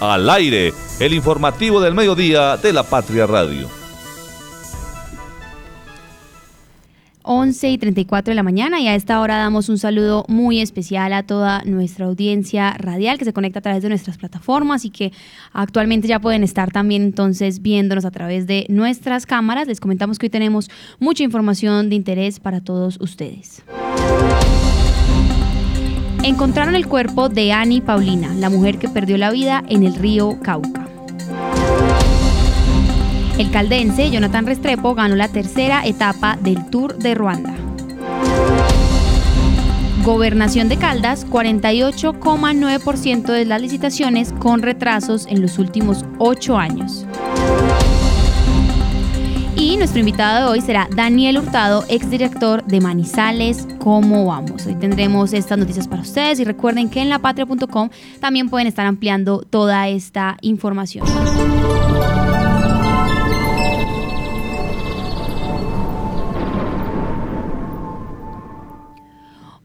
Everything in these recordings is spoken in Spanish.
Al aire, el informativo del mediodía de la Patria Radio. 11 y 34 de la mañana y a esta hora damos un saludo muy especial a toda nuestra audiencia radial que se conecta a través de nuestras plataformas y que actualmente ya pueden estar también entonces viéndonos a través de nuestras cámaras. Les comentamos que hoy tenemos mucha información de interés para todos ustedes. Encontraron el cuerpo de Annie Paulina, la mujer que perdió la vida en el río Cauca. El caldense Jonathan Restrepo ganó la tercera etapa del Tour de Ruanda. Gobernación de Caldas, 48,9% de las licitaciones con retrasos en los últimos ocho años. Y nuestro invitado de hoy será Daniel Hurtado, exdirector de Manizales. ¿Cómo vamos? Hoy tendremos estas noticias para ustedes y recuerden que en lapatria.com también pueden estar ampliando toda esta información.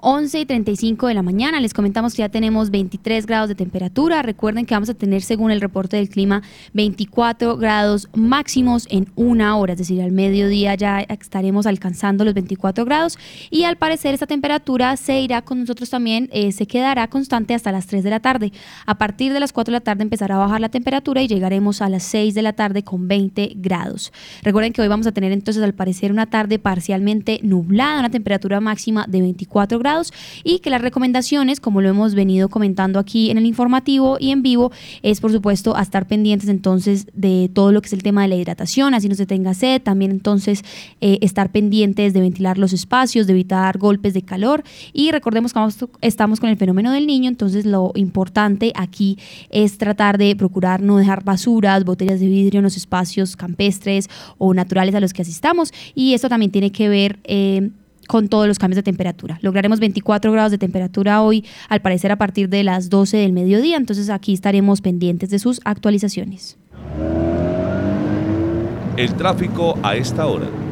11 y 35 de la mañana. Les comentamos que ya tenemos 23 grados de temperatura. Recuerden que vamos a tener, según el reporte del clima, 24 grados máximos en una hora, es decir, al mediodía ya estaremos alcanzando los 24 grados y al parecer esta temperatura se irá con nosotros también, eh, se quedará constante hasta las 3 de la tarde. A partir de las 4 de la tarde empezará a bajar la temperatura y llegaremos a las 6 de la tarde con 20 grados. Recuerden que hoy vamos a tener entonces al parecer una tarde parcialmente nublada, una temperatura máxima de 24 grados y que las recomendaciones, como lo hemos venido comentando aquí en el informativo y en vivo, es por supuesto estar pendientes entonces de todo lo que es el tema de la hidratación, así no se tenga sed, también entonces eh, estar pendientes de ventilar los espacios, de evitar golpes de calor y recordemos que estamos con el fenómeno del niño, entonces lo importante aquí es tratar de procurar no dejar basuras, botellas de vidrio en los espacios campestres o naturales a los que asistamos y esto también tiene que ver eh, con todos los cambios de temperatura. Lograremos 24 grados de temperatura hoy, al parecer a partir de las 12 del mediodía, entonces aquí estaremos pendientes de sus actualizaciones. El tráfico a esta hora.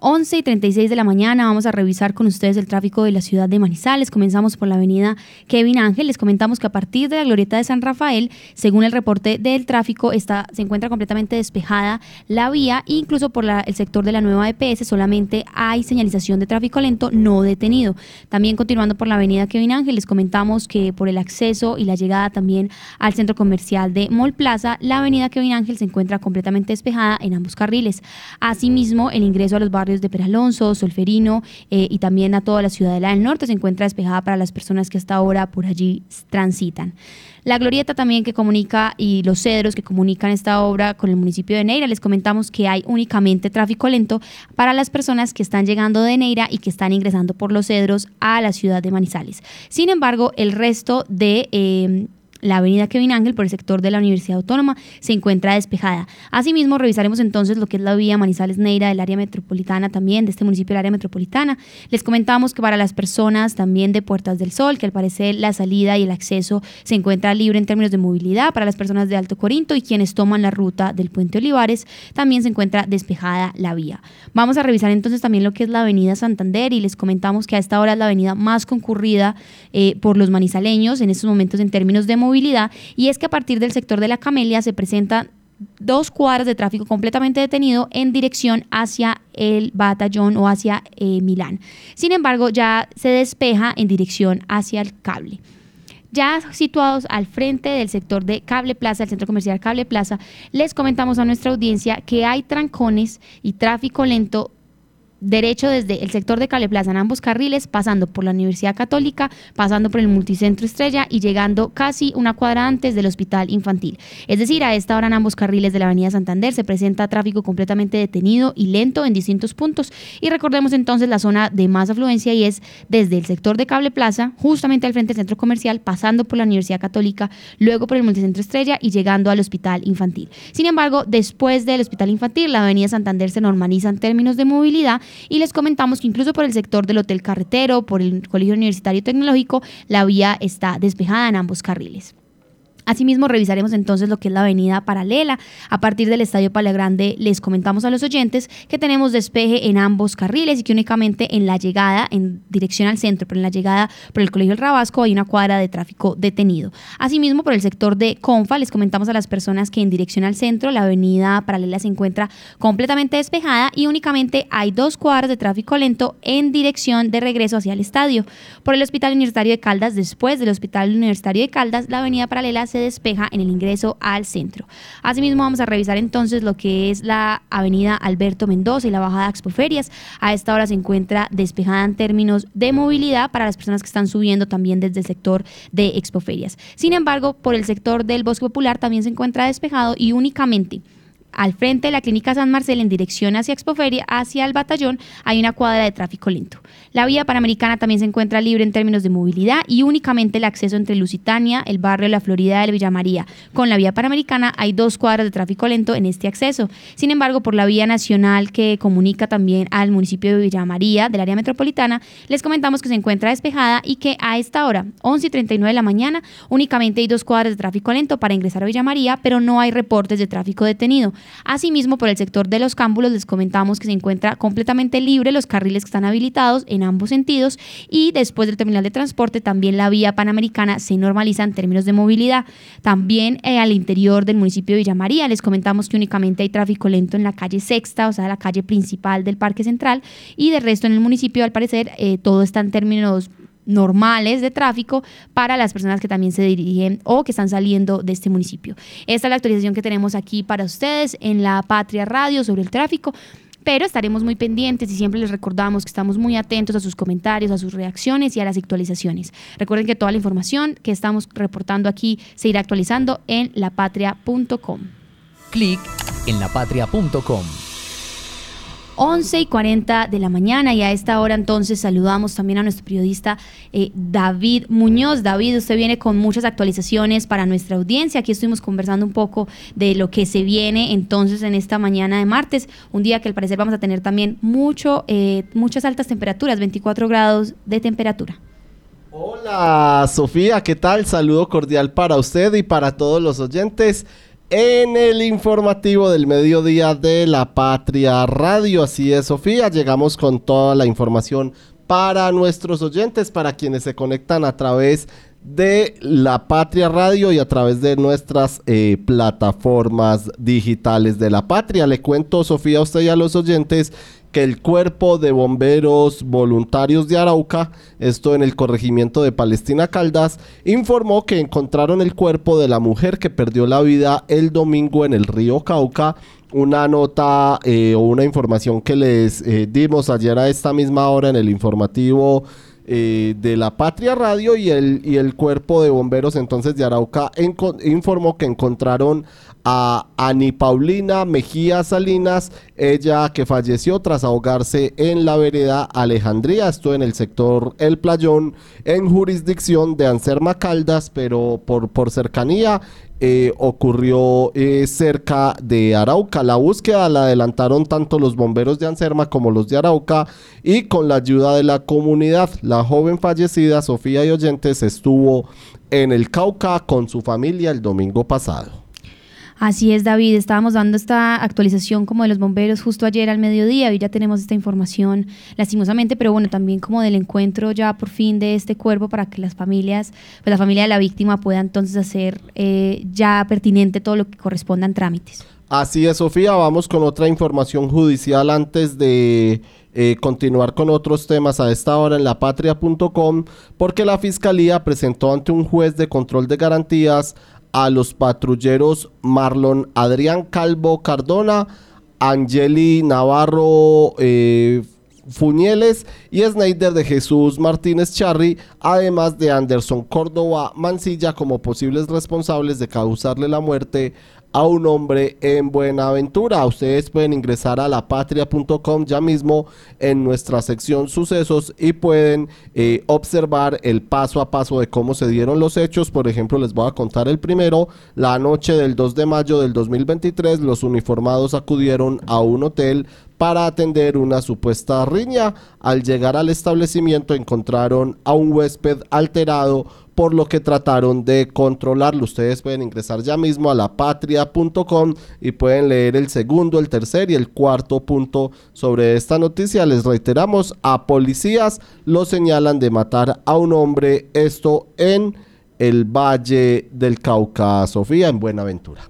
11 y 36 de la mañana vamos a revisar con ustedes el tráfico de la ciudad de Manizales. Comenzamos por la avenida Kevin Ángel. Les comentamos que a partir de la glorieta de San Rafael, según el reporte del tráfico, está, se encuentra completamente despejada la vía. Incluso por el sector de la nueva EPS solamente hay señalización de tráfico lento no detenido. También continuando por la avenida Kevin Ángel, les comentamos que por el acceso y la llegada también al centro comercial de Mall Plaza, la avenida Kevin Ángel se encuentra completamente despejada en ambos carriles. Asimismo, el ingreso a los barrios de Peralonso, Solferino eh, y también a toda la ciudadela del norte se encuentra despejada para las personas que hasta ahora por allí transitan. La glorieta también que comunica y los cedros que comunican esta obra con el municipio de Neira, les comentamos que hay únicamente tráfico lento para las personas que están llegando de Neira y que están ingresando por los cedros a la ciudad de Manizales. Sin embargo, el resto de... Eh, la avenida Kevin Ángel por el sector de la Universidad Autónoma se encuentra despejada. Asimismo, revisaremos entonces lo que es la vía Manizales Neira del área metropolitana también, de este municipio del área metropolitana. Les comentamos que para las personas también de Puertas del Sol, que al parecer la salida y el acceso se encuentra libre en términos de movilidad, para las personas de Alto Corinto y quienes toman la ruta del Puente Olivares, también se encuentra despejada la vía. Vamos a revisar entonces también lo que es la avenida Santander y les comentamos que a esta hora es la avenida más concurrida eh, por los manizaleños en estos momentos en términos de movilidad movilidad y es que a partir del sector de la Camelia se presentan dos cuadras de tráfico completamente detenido en dirección hacia el batallón o hacia eh, Milán. Sin embargo, ya se despeja en dirección hacia el cable. Ya situados al frente del sector de Cable Plaza, el centro comercial Cable Plaza, les comentamos a nuestra audiencia que hay trancones y tráfico lento derecho desde el sector de Cable Plaza en ambos carriles, pasando por la Universidad Católica, pasando por el Multicentro Estrella y llegando casi una cuadra antes del Hospital Infantil. Es decir, a esta hora en ambos carriles de la Avenida Santander se presenta tráfico completamente detenido y lento en distintos puntos. Y recordemos entonces la zona de más afluencia y es desde el sector de Cable Plaza, justamente al frente del centro comercial, pasando por la Universidad Católica, luego por el Multicentro Estrella y llegando al Hospital Infantil. Sin embargo, después del Hospital Infantil, la Avenida Santander se normaliza en términos de movilidad y les comentamos que incluso por el sector del Hotel Carretero, por el Colegio Universitario Tecnológico, la vía está despejada en ambos carriles. Asimismo, revisaremos entonces lo que es la avenida paralela. A partir del Estadio Pala Grande, les comentamos a los oyentes que tenemos despeje en ambos carriles y que únicamente en la llegada, en dirección al centro, pero en la llegada por el Colegio El Rabasco, hay una cuadra de tráfico detenido. Asimismo, por el sector de Confa, les comentamos a las personas que en dirección al centro, la avenida paralela se encuentra completamente despejada y únicamente hay dos cuadras de tráfico lento en dirección de regreso hacia el estadio. Por el Hospital Universitario de Caldas, después del Hospital Universitario de Caldas, la avenida paralela se despeja en el ingreso al centro. Asimismo, vamos a revisar entonces lo que es la avenida Alberto Mendoza y la bajada Expoferias. A esta hora se encuentra despejada en términos de movilidad para las personas que están subiendo también desde el sector de Expoferias. Sin embargo, por el sector del Bosque Popular también se encuentra despejado y únicamente al frente de la Clínica San Marcel en dirección hacia Expoferia, hacia el batallón, hay una cuadra de tráfico lento. La vía panamericana también se encuentra libre en términos de movilidad y únicamente el acceso entre Lusitania, el barrio La Florida del Villa María, con la vía panamericana hay dos cuadras de tráfico lento en este acceso. Sin embargo, por la vía nacional que comunica también al municipio de Villa María, del área metropolitana, les comentamos que se encuentra despejada y que a esta hora, 11 y 39 de la mañana, únicamente hay dos cuadras de tráfico lento para ingresar a Villa María, pero no hay reportes de tráfico detenido. Asimismo, por el sector de los cámbulos les comentamos que se encuentra completamente libre los carriles que están habilitados en ambos sentidos y después del terminal de transporte también la vía panamericana se normaliza en términos de movilidad. También eh, al interior del municipio de Villa María les comentamos que únicamente hay tráfico lento en la calle Sexta, o sea, la calle principal del Parque Central y de resto en el municipio al parecer eh, todo está en términos normales de tráfico para las personas que también se dirigen o que están saliendo de este municipio. Esta es la actualización que tenemos aquí para ustedes en la Patria Radio sobre el tráfico pero estaremos muy pendientes y siempre les recordamos que estamos muy atentos a sus comentarios, a sus reacciones y a las actualizaciones. Recuerden que toda la información que estamos reportando aquí se irá actualizando en lapatria.com. Clic en lapatria.com. 11 y 40 de la mañana y a esta hora entonces saludamos también a nuestro periodista eh, David Muñoz. David, usted viene con muchas actualizaciones para nuestra audiencia. Aquí estuvimos conversando un poco de lo que se viene entonces en esta mañana de martes, un día que al parecer vamos a tener también mucho, eh, muchas altas temperaturas, 24 grados de temperatura. Hola Sofía, ¿qué tal? Saludo cordial para usted y para todos los oyentes en el informativo del mediodía de la Patria Radio. Así es, Sofía, llegamos con toda la información para nuestros oyentes, para quienes se conectan a través de la Patria Radio y a través de nuestras eh, plataformas digitales de la Patria. Le cuento, Sofía, a usted y a los oyentes que el cuerpo de bomberos voluntarios de Arauca, esto en el corregimiento de Palestina Caldas, informó que encontraron el cuerpo de la mujer que perdió la vida el domingo en el río Cauca. Una nota eh, o una información que les eh, dimos ayer a esta misma hora en el informativo eh, de la Patria Radio y el, y el cuerpo de bomberos entonces de Arauca informó que encontraron a Ani Paulina Mejía Salinas, ella que falleció tras ahogarse en la vereda Alejandría, esto en el sector El Playón, en jurisdicción de Anserma Caldas, pero por, por cercanía eh, ocurrió eh, cerca de Arauca. La búsqueda la adelantaron tanto los bomberos de Anserma como los de Arauca y con la ayuda de la comunidad. La joven fallecida, Sofía y Oyentes, estuvo en el Cauca con su familia el domingo pasado. Así es, David. Estábamos dando esta actualización como de los bomberos justo ayer al mediodía y ya tenemos esta información lastimosamente, pero bueno, también como del encuentro ya por fin de este cuerpo para que las familias, pues la familia de la víctima pueda entonces hacer eh, ya pertinente todo lo que corresponda en trámites. Así es, Sofía. Vamos con otra información judicial antes de eh, continuar con otros temas a esta hora en lapatria.com, porque la Fiscalía presentó ante un juez de control de garantías a los patrulleros Marlon Adrián Calvo Cardona, Angeli Navarro eh, Fuñeles y Snyder de Jesús Martínez Charri, además de Anderson Córdoba Mancilla como posibles responsables de causarle la muerte a un hombre en Buenaventura. Ustedes pueden ingresar a lapatria.com ya mismo en nuestra sección sucesos y pueden eh, observar el paso a paso de cómo se dieron los hechos. Por ejemplo, les voy a contar el primero. La noche del 2 de mayo del 2023, los uniformados acudieron a un hotel para atender una supuesta riña. Al llegar al establecimiento encontraron a un huésped alterado por lo que trataron de controlarlo. Ustedes pueden ingresar ya mismo a lapatria.com y pueden leer el segundo, el tercer y el cuarto punto sobre esta noticia. Les reiteramos, a policías lo señalan de matar a un hombre, esto en el Valle del Cauca, Sofía, en Buenaventura.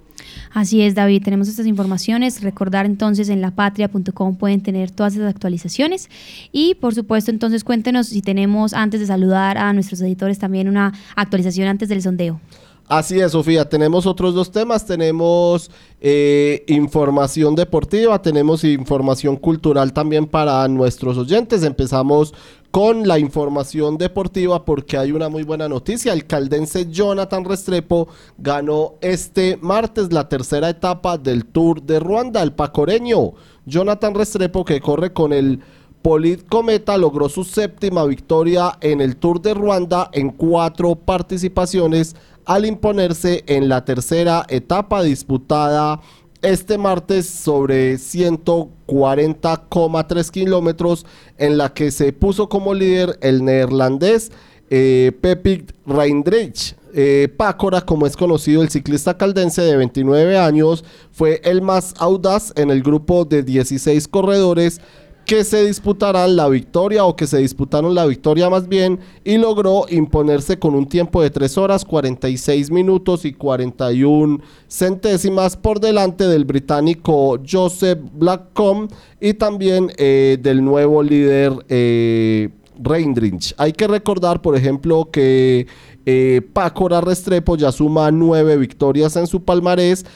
Así es, David, tenemos estas informaciones. Recordar entonces en lapatria.com pueden tener todas esas actualizaciones. Y por supuesto, entonces cuéntenos si tenemos, antes de saludar a nuestros editores, también una actualización antes del sondeo. Así es, Sofía. Tenemos otros dos temas. Tenemos eh, información deportiva, tenemos información cultural también para nuestros oyentes. Empezamos con la información deportiva porque hay una muy buena noticia. El caldense Jonathan Restrepo ganó este martes la tercera etapa del Tour de Ruanda, el pacoreño. Jonathan Restrepo que corre con el Polit Cometa logró su séptima victoria en el Tour de Ruanda en cuatro participaciones al imponerse en la tercera etapa disputada este martes sobre 140,3 kilómetros en la que se puso como líder el neerlandés eh, Pepik Reindrich. Eh, Pácora, como es conocido, el ciclista caldense de 29 años, fue el más audaz en el grupo de 16 corredores que se disputarán la victoria o que se disputaron la victoria más bien y logró imponerse con un tiempo de 3 horas 46 minutos y 41 centésimas por delante del británico Joseph Blackcomb y también eh, del nuevo líder eh, Reindrich. Hay que recordar, por ejemplo, que eh, Pácora Restrepo ya suma nueve victorias en su palmarés.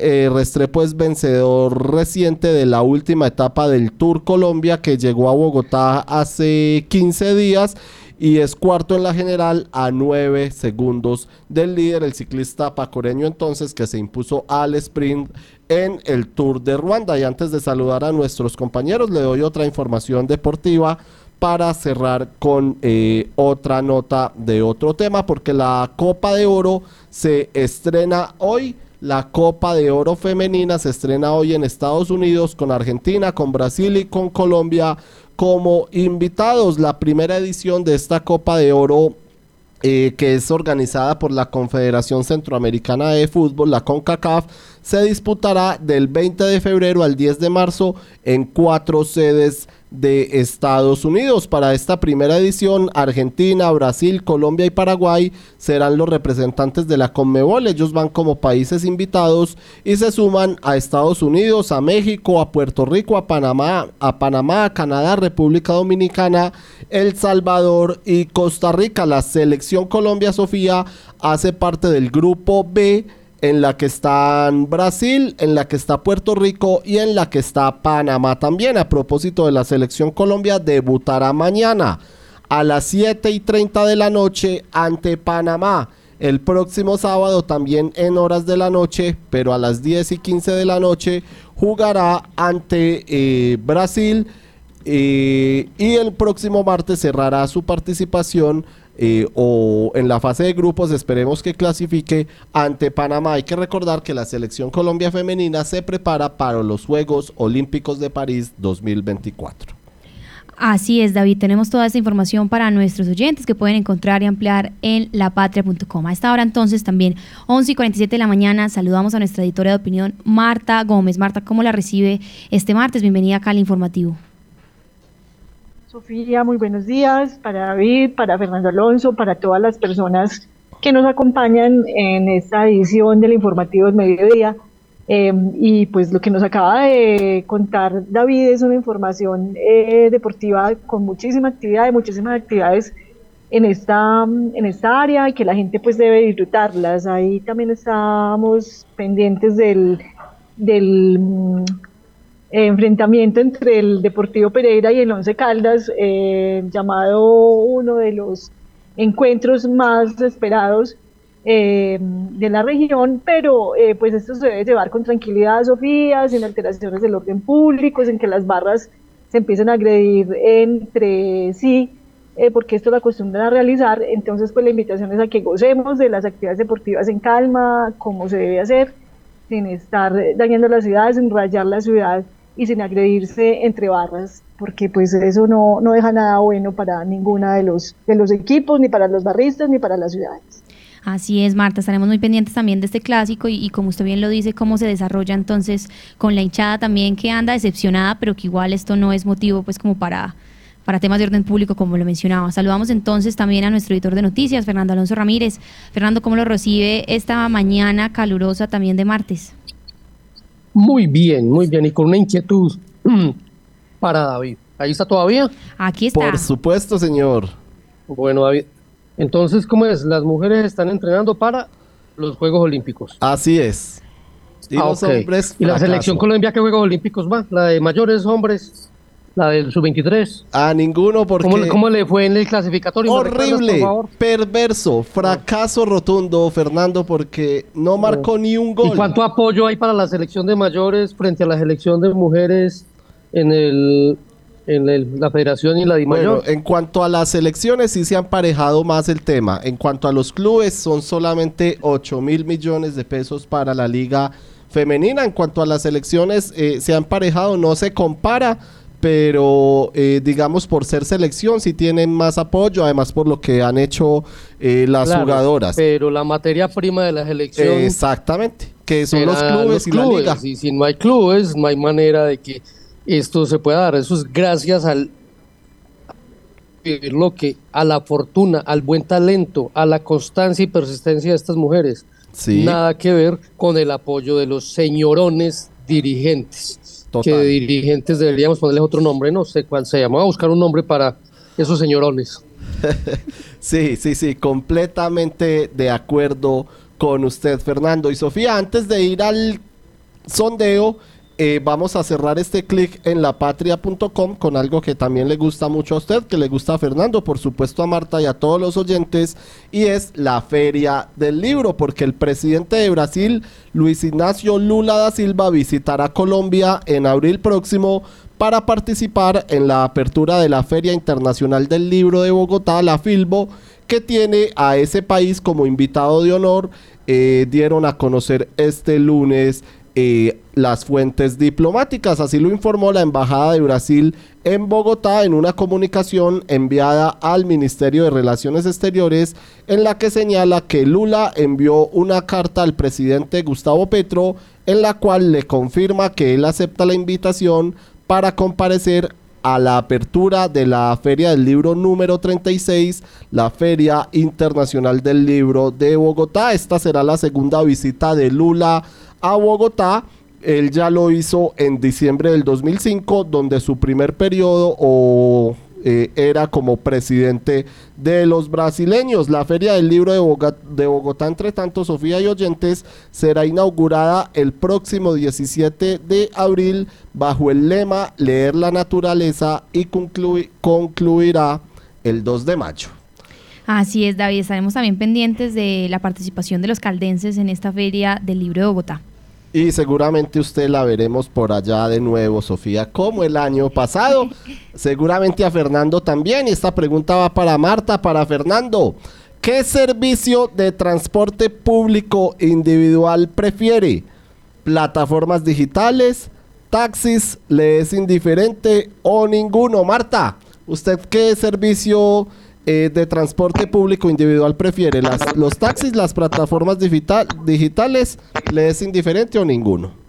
Eh, Restrepo es vencedor reciente de la última etapa del Tour Colombia que llegó a Bogotá hace 15 días y es cuarto en la general a nueve segundos del líder, el ciclista pacoreño entonces que se impuso al sprint en el Tour de Ruanda. Y antes de saludar a nuestros compañeros, le doy otra información deportiva para cerrar con eh, otra nota de otro tema, porque la Copa de Oro se estrena hoy. La Copa de Oro femenina se estrena hoy en Estados Unidos con Argentina, con Brasil y con Colombia como invitados. La primera edición de esta Copa de Oro eh, que es organizada por la Confederación Centroamericana de Fútbol, la CONCACAF, se disputará del 20 de febrero al 10 de marzo en cuatro sedes de Estados Unidos. Para esta primera edición, Argentina, Brasil, Colombia y Paraguay serán los representantes de la Conmebol. Ellos van como países invitados y se suman a Estados Unidos, a México, a Puerto Rico, a Panamá, a Panamá, Canadá, República Dominicana, El Salvador y Costa Rica. La selección Colombia Sofía hace parte del grupo B en la que están Brasil, en la que está Puerto Rico y en la que está Panamá también. A propósito de la selección Colombia, debutará mañana a las 7 y 30 de la noche ante Panamá. El próximo sábado también en horas de la noche, pero a las 10 y 15 de la noche, jugará ante eh, Brasil. Eh, y el próximo martes cerrará su participación eh, o en la fase de grupos esperemos que clasifique ante Panamá. Hay que recordar que la selección Colombia femenina se prepara para los Juegos Olímpicos de París 2024. Así es, David. Tenemos toda esta información para nuestros oyentes que pueden encontrar y ampliar en lapatria.com. A esta hora entonces también 11 y 47 de la mañana saludamos a nuestra editora de opinión Marta Gómez. Marta, ¿cómo la recibe este martes? Bienvenida acá al informativo. Sofía, muy buenos días para David, para Fernando Alonso, para todas las personas que nos acompañan en esta edición del informativo del mediodía. Em, y pues lo que nos acaba de contar David es una información eh, deportiva con muchísima actividad, muchísimas actividades en esta, en esta área y que la gente pues debe disfrutarlas. Ahí también estamos pendientes del, del enfrentamiento entre el Deportivo Pereira y el Once Caldas, eh, llamado uno de los encuentros más esperados eh, de la región, pero eh, pues esto se debe llevar con tranquilidad, Sofía, sin alteraciones del orden público, sin que las barras se empiecen a agredir entre sí, porque esto lo acostumbran a realizar, entonces pues la invitación es a que gocemos de las actividades deportivas en calma, como se debe hacer, sin estar dañando la ciudad, sin rayar la ciudad y sin agredirse entre barras, porque pues eso no, no deja nada bueno para ninguna de los, de los equipos, ni para los barristas, ni para las ciudades. Así es, Marta, estaremos muy pendientes también de este clásico y, y, como usted bien lo dice, cómo se desarrolla entonces con la hinchada también que anda decepcionada, pero que igual esto no es motivo pues como para, para temas de orden público, como lo mencionaba. Saludamos entonces también a nuestro editor de noticias, Fernando Alonso Ramírez. Fernando, ¿cómo lo recibe esta mañana calurosa también de martes? Muy bien, muy bien, y con una inquietud para David. ¿Ahí está todavía? Aquí está. Por supuesto, señor. Bueno, David, entonces, ¿cómo es? Las mujeres están entrenando para los Juegos Olímpicos. Así es. Y ah, los okay. hombres. ¿Y la selección Colombia qué Juegos Olímpicos va? ¿La de mayores hombres? ¿La del sub-23? A ninguno porque... ¿Cómo, ¿Cómo, le fue en el clasificatorio? Horrible, perverso, fracaso rotundo, Fernando, porque no marcó ni un gol. ¿Y cuánto apoyo hay para la selección de mayores frente a la selección de mujeres en el en el, la federación y la DIMAYOR. Bueno, en cuanto a las elecciones sí se han parejado más el tema. En cuanto a los clubes son solamente 8 mil millones de pesos para la liga femenina. En cuanto a las elecciones eh, se han parejado, no se compara, pero eh, digamos por ser selección sí tienen más apoyo, además por lo que han hecho eh, las Claro, jugadoras. Pero la materia prima de la selección Exactamente, que son los clubes los y la clubes, liga. Y si no hay clubes, no hay manera de que esto se pueda dar. Eso es gracias al lo que a la fortuna, al buen talento, a la constancia y persistencia de estas mujeres. Sí. Nada que ver con el apoyo de los señorones dirigentes. Total. Que dirigentes deberíamos ponerles otro nombre, no sé cuál se llama. Vamos a buscar un nombre para esos señorones. Sí, sí, sí, completamente de acuerdo con usted, Fernando. Y Sofía, antes de ir al sondeo, eh, vamos a cerrar este clic en lapatria.com con algo que también le gusta mucho a usted, que le gusta a Fernando, por supuesto a Marta y a todos los oyentes, y es la Feria del Libro, porque el presidente de Brasil, Luis Ignacio Lula da Silva, visitará Colombia en abril próximo para participar en la apertura de la Feria Internacional del Libro de Bogotá, la Filbo, que tiene a ese país como invitado de honor. Eh, dieron a conocer este lunes las fuentes diplomáticas. Así lo informó la Embajada de Brasil en Bogotá en una comunicación enviada al Ministerio de Relaciones Exteriores en la que señala que Lula envió una carta al presidente Gustavo Petro en la cual le confirma que él acepta la invitación para comparecer a la apertura de la Feria del Libro número 36, la Feria Internacional del Libro de Bogotá. Esta será la segunda visita de Lula a Bogotá. Él ya lo hizo en diciembre del 2005, donde su primer periodo o, eh, era como presidente de los brasileños. La Feria del Libro de Bogotá, de Bogotá, entre tanto, Sofía y oyentes, será inaugurada el próximo 17 de abril bajo el lema Leer la Naturaleza y conclui- concluirá el 2 de mayo. Así es, David. Estaremos también pendientes de la participación de los caldenses en esta feria del libro de Bogotá. Y seguramente usted la veremos por allá de nuevo, Sofía, como el año pasado. Seguramente a Fernando también. Y esta pregunta va para Marta, para Fernando. ¿Qué servicio de transporte público individual prefiere? ¿Plataformas digitales? ¿Taxis? ¿Le es indiferente o ninguno? Marta, ¿usted qué servicio eh, de transporte público individual prefiere? Las, ¿Los taxis, las plataformas digital- digitales? ¿Le es indiferente o ninguno?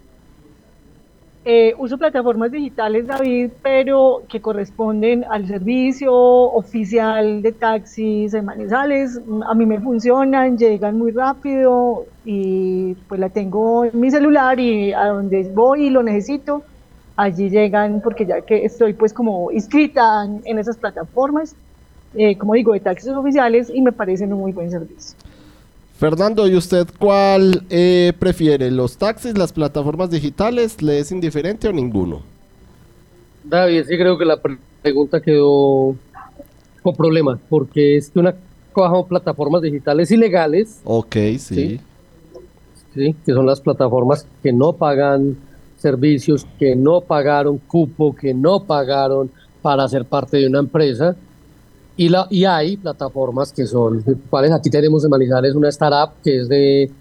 Eh, uso plataformas digitales, David, pero que corresponden al servicio oficial de taxis en Manizales. A mí me funcionan, llegan muy rápido y pues la tengo en mi celular y a donde voy y lo necesito, allí llegan porque ya que estoy pues como inscrita en, en esas plataformas, eh, como digo, de taxis oficiales y me parecen un muy buen servicio. Fernando, ¿y usted cuál eh, prefiere? ¿Los taxis, las plataformas digitales? ¿Le es indiferente o ninguno? David, sí creo que la pre- pregunta quedó con problema, porque es que una bajo plataformas digitales ilegales, Ok, sí. Sí. ¿sí? que son las plataformas que no pagan servicios, que no pagaron cupo, que no pagaron para ser parte de una empresa. Y, hay plataformas que son virtuales. Aquí tenemos en Manizales una startup que es de,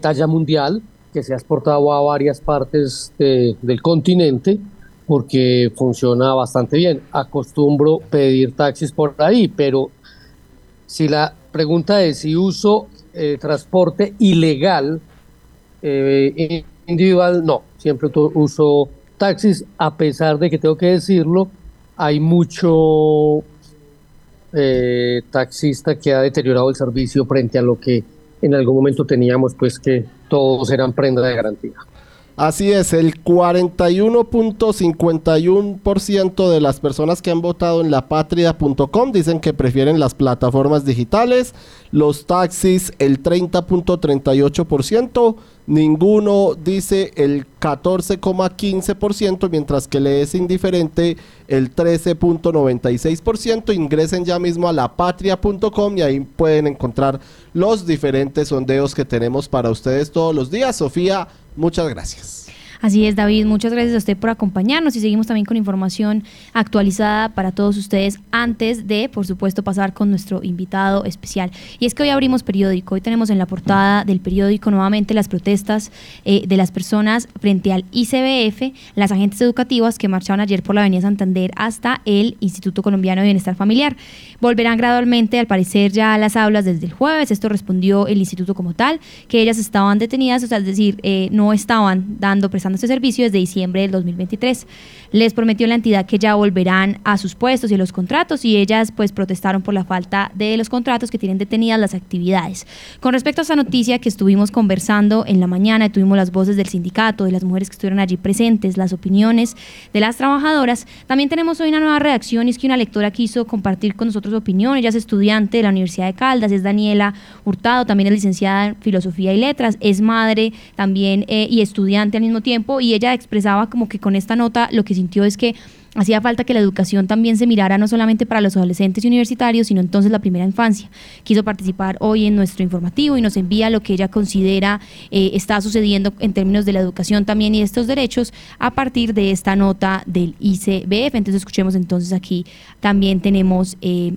talla mundial, que se ha exportado a varias partes de- del continente porque funciona bastante bien. Acostumbro pedir taxis por ahí, pero si la pregunta es si uso eh, transporte ilegal eh, individual, no, siempre uso taxis, a pesar de que tengo que decirlo, hay mucho eh, taxista que ha deteriorado el servicio frente a lo que en algún momento teníamos, pues que todos eran prenda de garantía. Así es, el 41.51% de las personas que han votado en lapatria.com dicen que prefieren las plataformas digitales, los taxis el 30.38%, ninguno dice el 14,15%, mientras que le es indiferente el 13.96%. Ingresen ya mismo a lapatria.com y ahí pueden encontrar los diferentes sondeos que tenemos para ustedes todos los días. Sofía, Muchas gracias. Así es, David. Muchas gracias a usted por acompañarnos y seguimos también con información actualizada para todos ustedes antes de, por supuesto, pasar con nuestro invitado especial. Y es que hoy abrimos periódico. Hoy tenemos en la portada del periódico nuevamente las protestas eh, de las personas frente al ICBF, las agentes educativas que marcharon ayer por la Avenida Santander hasta el Instituto Colombiano de Bienestar Familiar. Volverán gradualmente, al parecer, ya a las aulas desde el jueves. Esto respondió el instituto como tal, que ellas estaban detenidas, o sea, es decir, eh, no estaban dando este servicio desde diciembre del 2023. Les prometió la entidad que ya volverán a sus puestos y los contratos y ellas pues protestaron por la falta de los contratos que tienen detenidas las actividades. Con respecto a esa noticia que estuvimos conversando en la mañana, tuvimos las voces del sindicato, de las mujeres que estuvieron allí presentes, las opiniones de las trabajadoras. También tenemos hoy una nueva reacción y es que una lectora quiso compartir con nosotros opinión. Ella es estudiante de la Universidad de Caldas, es Daniela Hurtado, también es licenciada en Filosofía y Letras, es madre también eh, y estudiante al mismo tiempo y ella expresaba como que con esta nota lo que sintió es que hacía falta que la educación también se mirara no solamente para los adolescentes y universitarios, sino entonces la primera infancia. Quiso participar hoy en nuestro informativo y nos envía lo que ella considera eh, está sucediendo en términos de la educación también y estos derechos a partir de esta nota del ICBF. Entonces escuchemos entonces aquí también tenemos eh,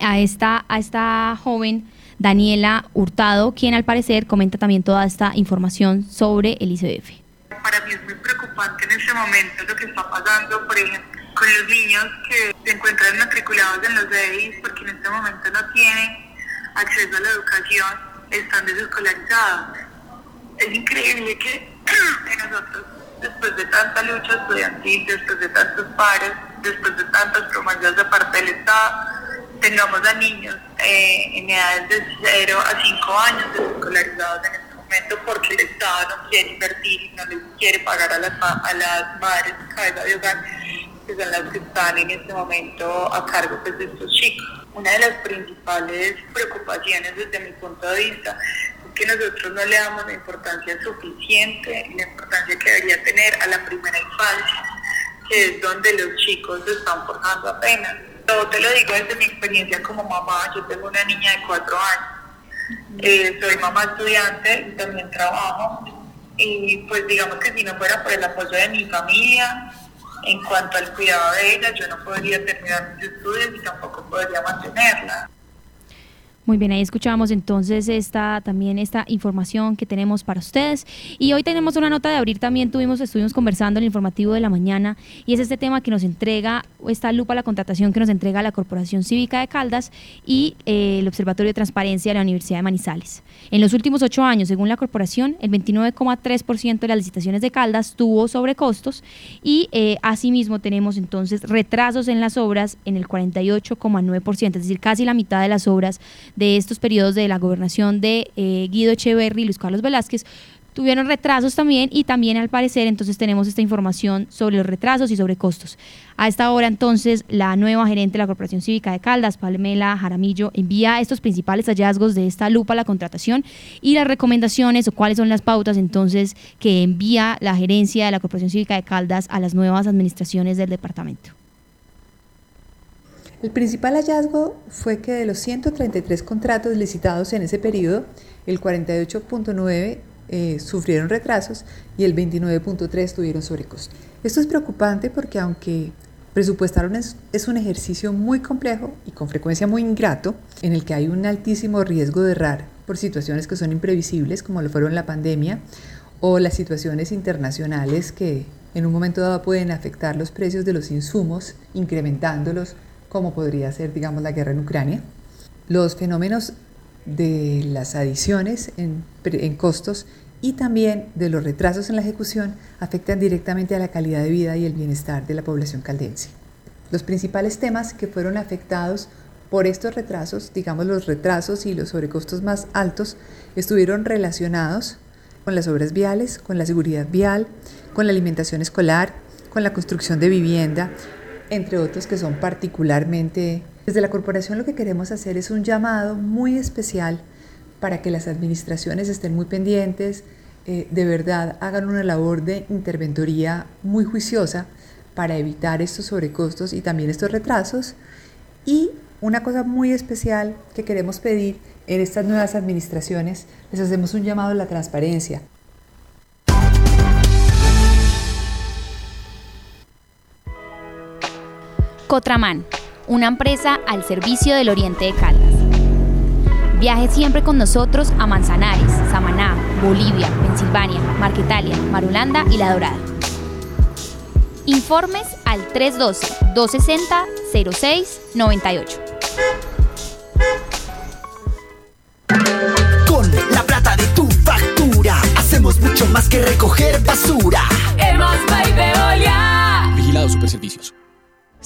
a, esta, a esta joven. Daniela Hurtado, quien al parecer comenta también toda esta información sobre el ICBF para mí es muy preocupante en este momento lo que está pasando, por ejemplo, con los niños que se encuentran matriculados en los EIS porque en este momento no tienen acceso a la educación, están desescolarizados. Es increíble que nosotros, después de tanta lucha estudiantil, después de tantos pares, después de tantas promesas de parte del Estado, tengamos a niños eh, en edades de 0 a 5 años desescolarizados en este porque el Estado no quiere invertir y no les quiere pagar a las, a las madres cabeza de hogar, que son las que están en este momento a cargo pues, de estos chicos. Una de las principales preocupaciones desde mi punto de vista es que nosotros no le damos la importancia suficiente, la importancia que debería tener a la primera infancia, que es donde los chicos se están forjando apenas. Yo te lo digo desde mi experiencia como mamá, yo tengo una niña de cuatro años eh, soy mamá estudiante, también trabajo y pues digamos que si no fuera por el apoyo de mi familia, en cuanto al cuidado de ella, yo no podría terminar mis estudios y tampoco podría mantenerla. Muy bien, ahí escuchamos entonces esta también esta información que tenemos para ustedes. Y hoy tenemos una nota de abrir también, tuvimos, estuvimos conversando en el informativo de la mañana, y es este tema que nos entrega, esta lupa la contratación que nos entrega la Corporación Cívica de Caldas y eh, el Observatorio de Transparencia de la Universidad de Manizales. En los últimos ocho años, según la corporación, el 29,3% de las licitaciones de Caldas tuvo sobrecostos y eh, asimismo tenemos entonces retrasos en las obras en el 48,9%, es decir, casi la mitad de las obras de estos periodos de la gobernación de eh, Guido Echeverry y Luis Carlos Velázquez tuvieron retrasos también y también al parecer entonces tenemos esta información sobre los retrasos y sobre costos. A esta hora entonces la nueva gerente de la Corporación Cívica de Caldas, Palmela Jaramillo, envía estos principales hallazgos de esta lupa a la contratación y las recomendaciones o cuáles son las pautas entonces que envía la gerencia de la Corporación Cívica de Caldas a las nuevas administraciones del departamento. El principal hallazgo fue que de los 133 contratos licitados en ese periodo, el 48.9 eh, sufrieron retrasos y el 29.3 tuvieron sobrecostos. Esto es preocupante porque aunque presupuestaron es, es, un ejercicio muy complejo y con frecuencia muy ingrato, en el que hay un altísimo riesgo de errar por situaciones que son imprevisibles, como lo fueron la pandemia o las situaciones internacionales que en un momento dado pueden afectar los precios de los insumos, incrementándolos, como podría ser, digamos, la guerra en Ucrania. Los fenómenos de las adiciones en, en costos y también de los retrasos en la ejecución afectan directamente a la calidad de vida y el bienestar de la población caldense. Los principales temas que fueron afectados por estos retrasos, digamos los retrasos y los sobrecostos más altos, estuvieron relacionados con las obras viales, con la seguridad vial, con la alimentación escolar, con la construcción de vivienda, entre otros que son particularmente... Desde la corporación lo que queremos hacer es un llamado muy especial para que las administraciones estén muy pendientes, eh, de verdad hagan una labor de interventoría muy juiciosa para evitar estos sobrecostos y también estos retrasos. Y una cosa muy especial que queremos pedir en estas nuevas administraciones, les hacemos un llamado a la transparencia. Cotraman, una empresa al servicio del Oriente de Caldas. Viaje siempre con nosotros a Manzanares, Samaná, Bolivia, Pensilvania, Marquetalia, Marulanda y La Dorada. Informes al 312-260-0698. Con la plata de tu factura, hacemos mucho más que recoger basura. Hemos Veolia. Vigilado Superservicios.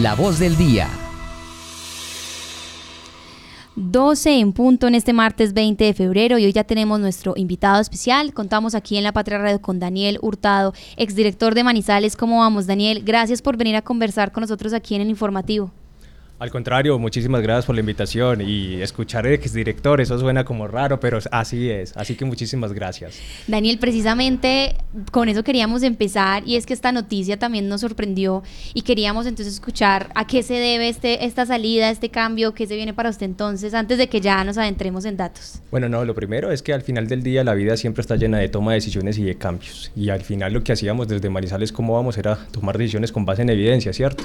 La voz del día. 12 en punto en este martes 20 de febrero y hoy ya tenemos nuestro invitado especial. Contamos aquí en La Patria Radio con Daniel Hurtado, exdirector de Manizales. ¿Cómo vamos, Daniel? Gracias por venir a conversar con nosotros aquí en el informativo. Al contrario, muchísimas gracias por la invitación y escuchar ex director, eso suena como raro, pero así es, así que muchísimas gracias. Daniel, precisamente con eso queríamos empezar y es que esta noticia también nos sorprendió y queríamos entonces escuchar a qué se debe este, esta salida, este cambio, qué se viene para usted entonces, antes de que ya nos adentremos en datos. Bueno, no, lo primero es que al final del día la vida siempre está llena de toma de decisiones y de cambios y al final lo que hacíamos desde Marizales, como vamos, era tomar decisiones con base en evidencia, ¿cierto?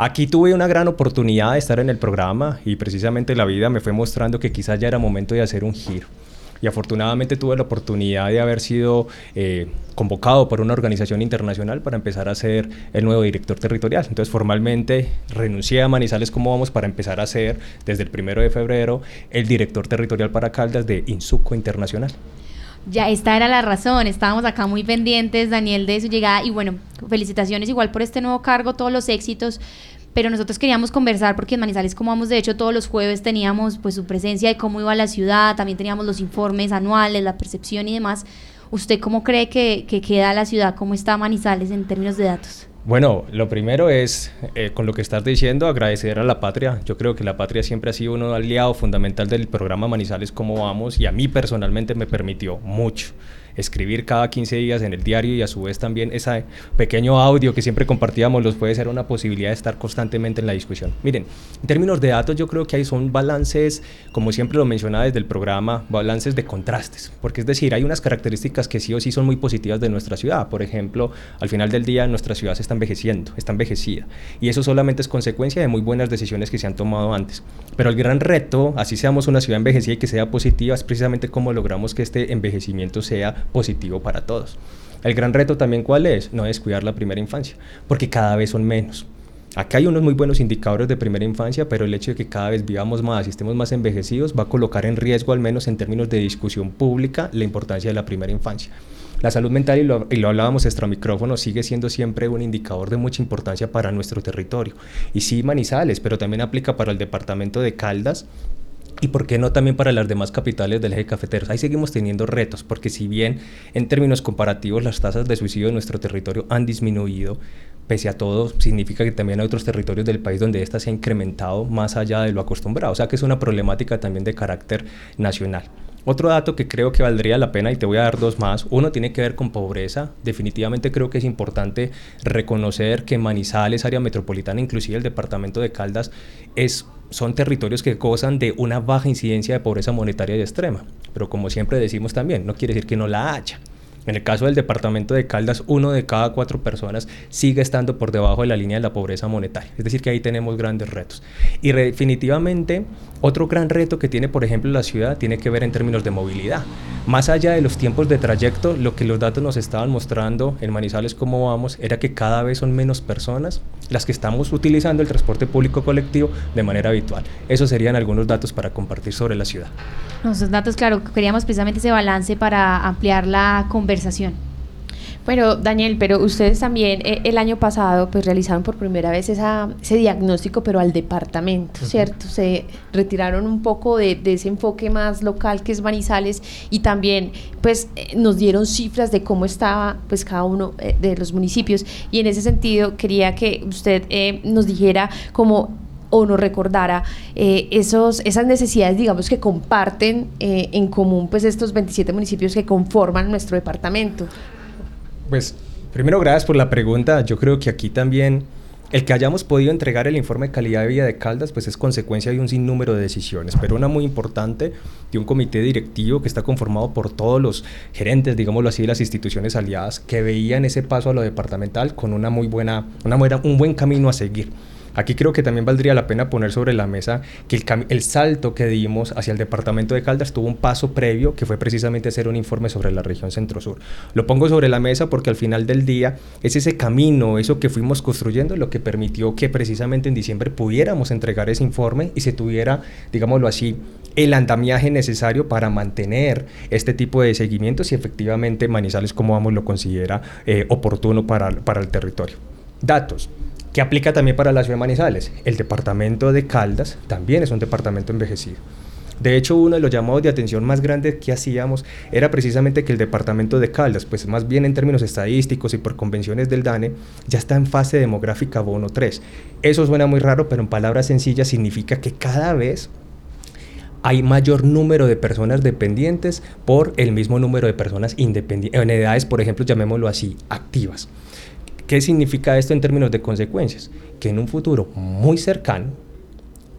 Aquí tuve una gran oportunidad de estar en el programa y precisamente la vida me fue mostrando que quizás ya era momento de hacer un giro. Y afortunadamente tuve la oportunidad de haber sido eh, convocado por una organización internacional para empezar a ser el nuevo director territorial. Entonces formalmente renuncié a Manizales como vamos para empezar a ser desde el primero de febrero el director territorial para Caldas de Insuco Internacional. Ya esta era la razón, estábamos acá muy pendientes, Daniel, de su llegada y bueno, felicitaciones igual por este nuevo cargo, todos los éxitos, pero nosotros queríamos conversar porque en Manizales, como vamos, de hecho todos los jueves teníamos pues su presencia de cómo iba la ciudad, también teníamos los informes anuales, la percepción y demás. ¿Usted cómo cree que, que queda la ciudad, cómo está Manizales en términos de datos? Bueno, lo primero es, eh, con lo que estás diciendo, agradecer a la patria. Yo creo que la patria siempre ha sido un aliado fundamental del programa Manizales Cómo Vamos y a mí personalmente me permitió mucho escribir cada 15 días en el diario y a su vez también ese pequeño audio que siempre compartíamos los puede ser una posibilidad de estar constantemente en la discusión. Miren, en términos de datos yo creo que hay son balances, como siempre lo mencionaba desde el programa, balances de contrastes, porque es decir, hay unas características que sí o sí son muy positivas de nuestra ciudad. Por ejemplo, al final del día nuestra ciudad se está envejeciendo, está envejecida, y eso solamente es consecuencia de muy buenas decisiones que se han tomado antes. Pero el gran reto, así seamos una ciudad envejecida y que sea positiva, es precisamente cómo logramos que este envejecimiento sea positivo para todos. El gran reto también cuál es? No descuidar la primera infancia, porque cada vez son menos. Acá hay unos muy buenos indicadores de primera infancia, pero el hecho de que cada vez vivamos más y estemos más envejecidos va a colocar en riesgo, al menos en términos de discusión pública, la importancia de la primera infancia. La salud mental, y lo, y lo hablábamos extra micrófono, sigue siendo siempre un indicador de mucha importancia para nuestro territorio. Y sí, Manizales, pero también aplica para el departamento de Caldas, y por qué no también para las demás capitales del eje cafetero. Ahí seguimos teniendo retos, porque si bien en términos comparativos las tasas de suicidio en nuestro territorio han disminuido, pese a todo, significa que también hay otros territorios del país donde esta se ha incrementado más allá de lo acostumbrado. O sea que es una problemática también de carácter nacional. Otro dato que creo que valdría la pena, y te voy a dar dos más, uno tiene que ver con pobreza. Definitivamente creo que es importante reconocer que Manizales, área metropolitana, inclusive el departamento de Caldas, es, son territorios que gozan de una baja incidencia de pobreza monetaria y extrema. Pero como siempre decimos también, no quiere decir que no la haya. En el caso del departamento de Caldas, uno de cada cuatro personas sigue estando por debajo de la línea de la pobreza monetaria. Es decir, que ahí tenemos grandes retos. Y definitivamente, otro gran reto que tiene, por ejemplo, la ciudad tiene que ver en términos de movilidad. Más allá de los tiempos de trayecto, lo que los datos nos estaban mostrando en Manizales, cómo vamos, era que cada vez son menos personas las que estamos utilizando el transporte público colectivo de manera habitual. Esos serían algunos datos para compartir sobre la ciudad. Esos datos, claro, queríamos precisamente ese balance para ampliar la conversación. Bueno, Daniel, pero ustedes también eh, el año pasado pues realizaron por primera vez esa, ese diagnóstico, pero al departamento, ¿cierto? Se retiraron un poco de, ese enfoque más local que es Manizales y también pues eh, nos dieron cifras de cómo estaba pues cada uno eh, de los municipios y en ese sentido quería que usted nos dijera cómo o nos recordara esos, esas necesidades, digamos, que comparten en común pues estos 27 municipios que conforman nuestro departamento. Pues primero gracias por la pregunta. Yo creo que aquí también el que hayamos podido entregar el informe de calidad de vida de Caldas pues es consecuencia de un sinnúmero de decisiones, pero una muy importante de un comité directivo que está conformado por todos los gerentes, digámoslo así, de las instituciones aliadas que veían ese paso a lo departamental con una muy buena, una buena, un buen camino a seguir. Aquí creo que también valdría la pena poner sobre la mesa que el, salto que dimos hacia el departamento de Caldas tuvo un paso previo que fue precisamente hacer un informe sobre la región centro-sur. Lo pongo sobre la mesa porque al final del día es ese camino, eso que fuimos construyendo, lo que permitió que precisamente en diciembre pudiéramos entregar ese informe y se tuviera, digámoslo así, el andamiaje necesario para mantener este tipo de seguimientos y efectivamente Manizales, como vamos, lo considera eh, oportuno para, para el territorio. Datos que aplica también para la ciudad de Manizales. El departamento de Caldas también es un departamento envejecido. De hecho, uno de los llamados de atención más grandes que hacíamos era precisamente que el departamento de Caldas, pues más bien en términos estadísticos y por convenciones del DANE, ya está en fase demográfica bono 3. Eso suena muy raro, pero en palabras sencillas significa que cada vez hay mayor número de personas dependientes por el mismo número de personas independientes, en edades, por ejemplo, llamémoslo así, activas. ¿Qué significa esto en términos de consecuencias? Que en un futuro muy cercano,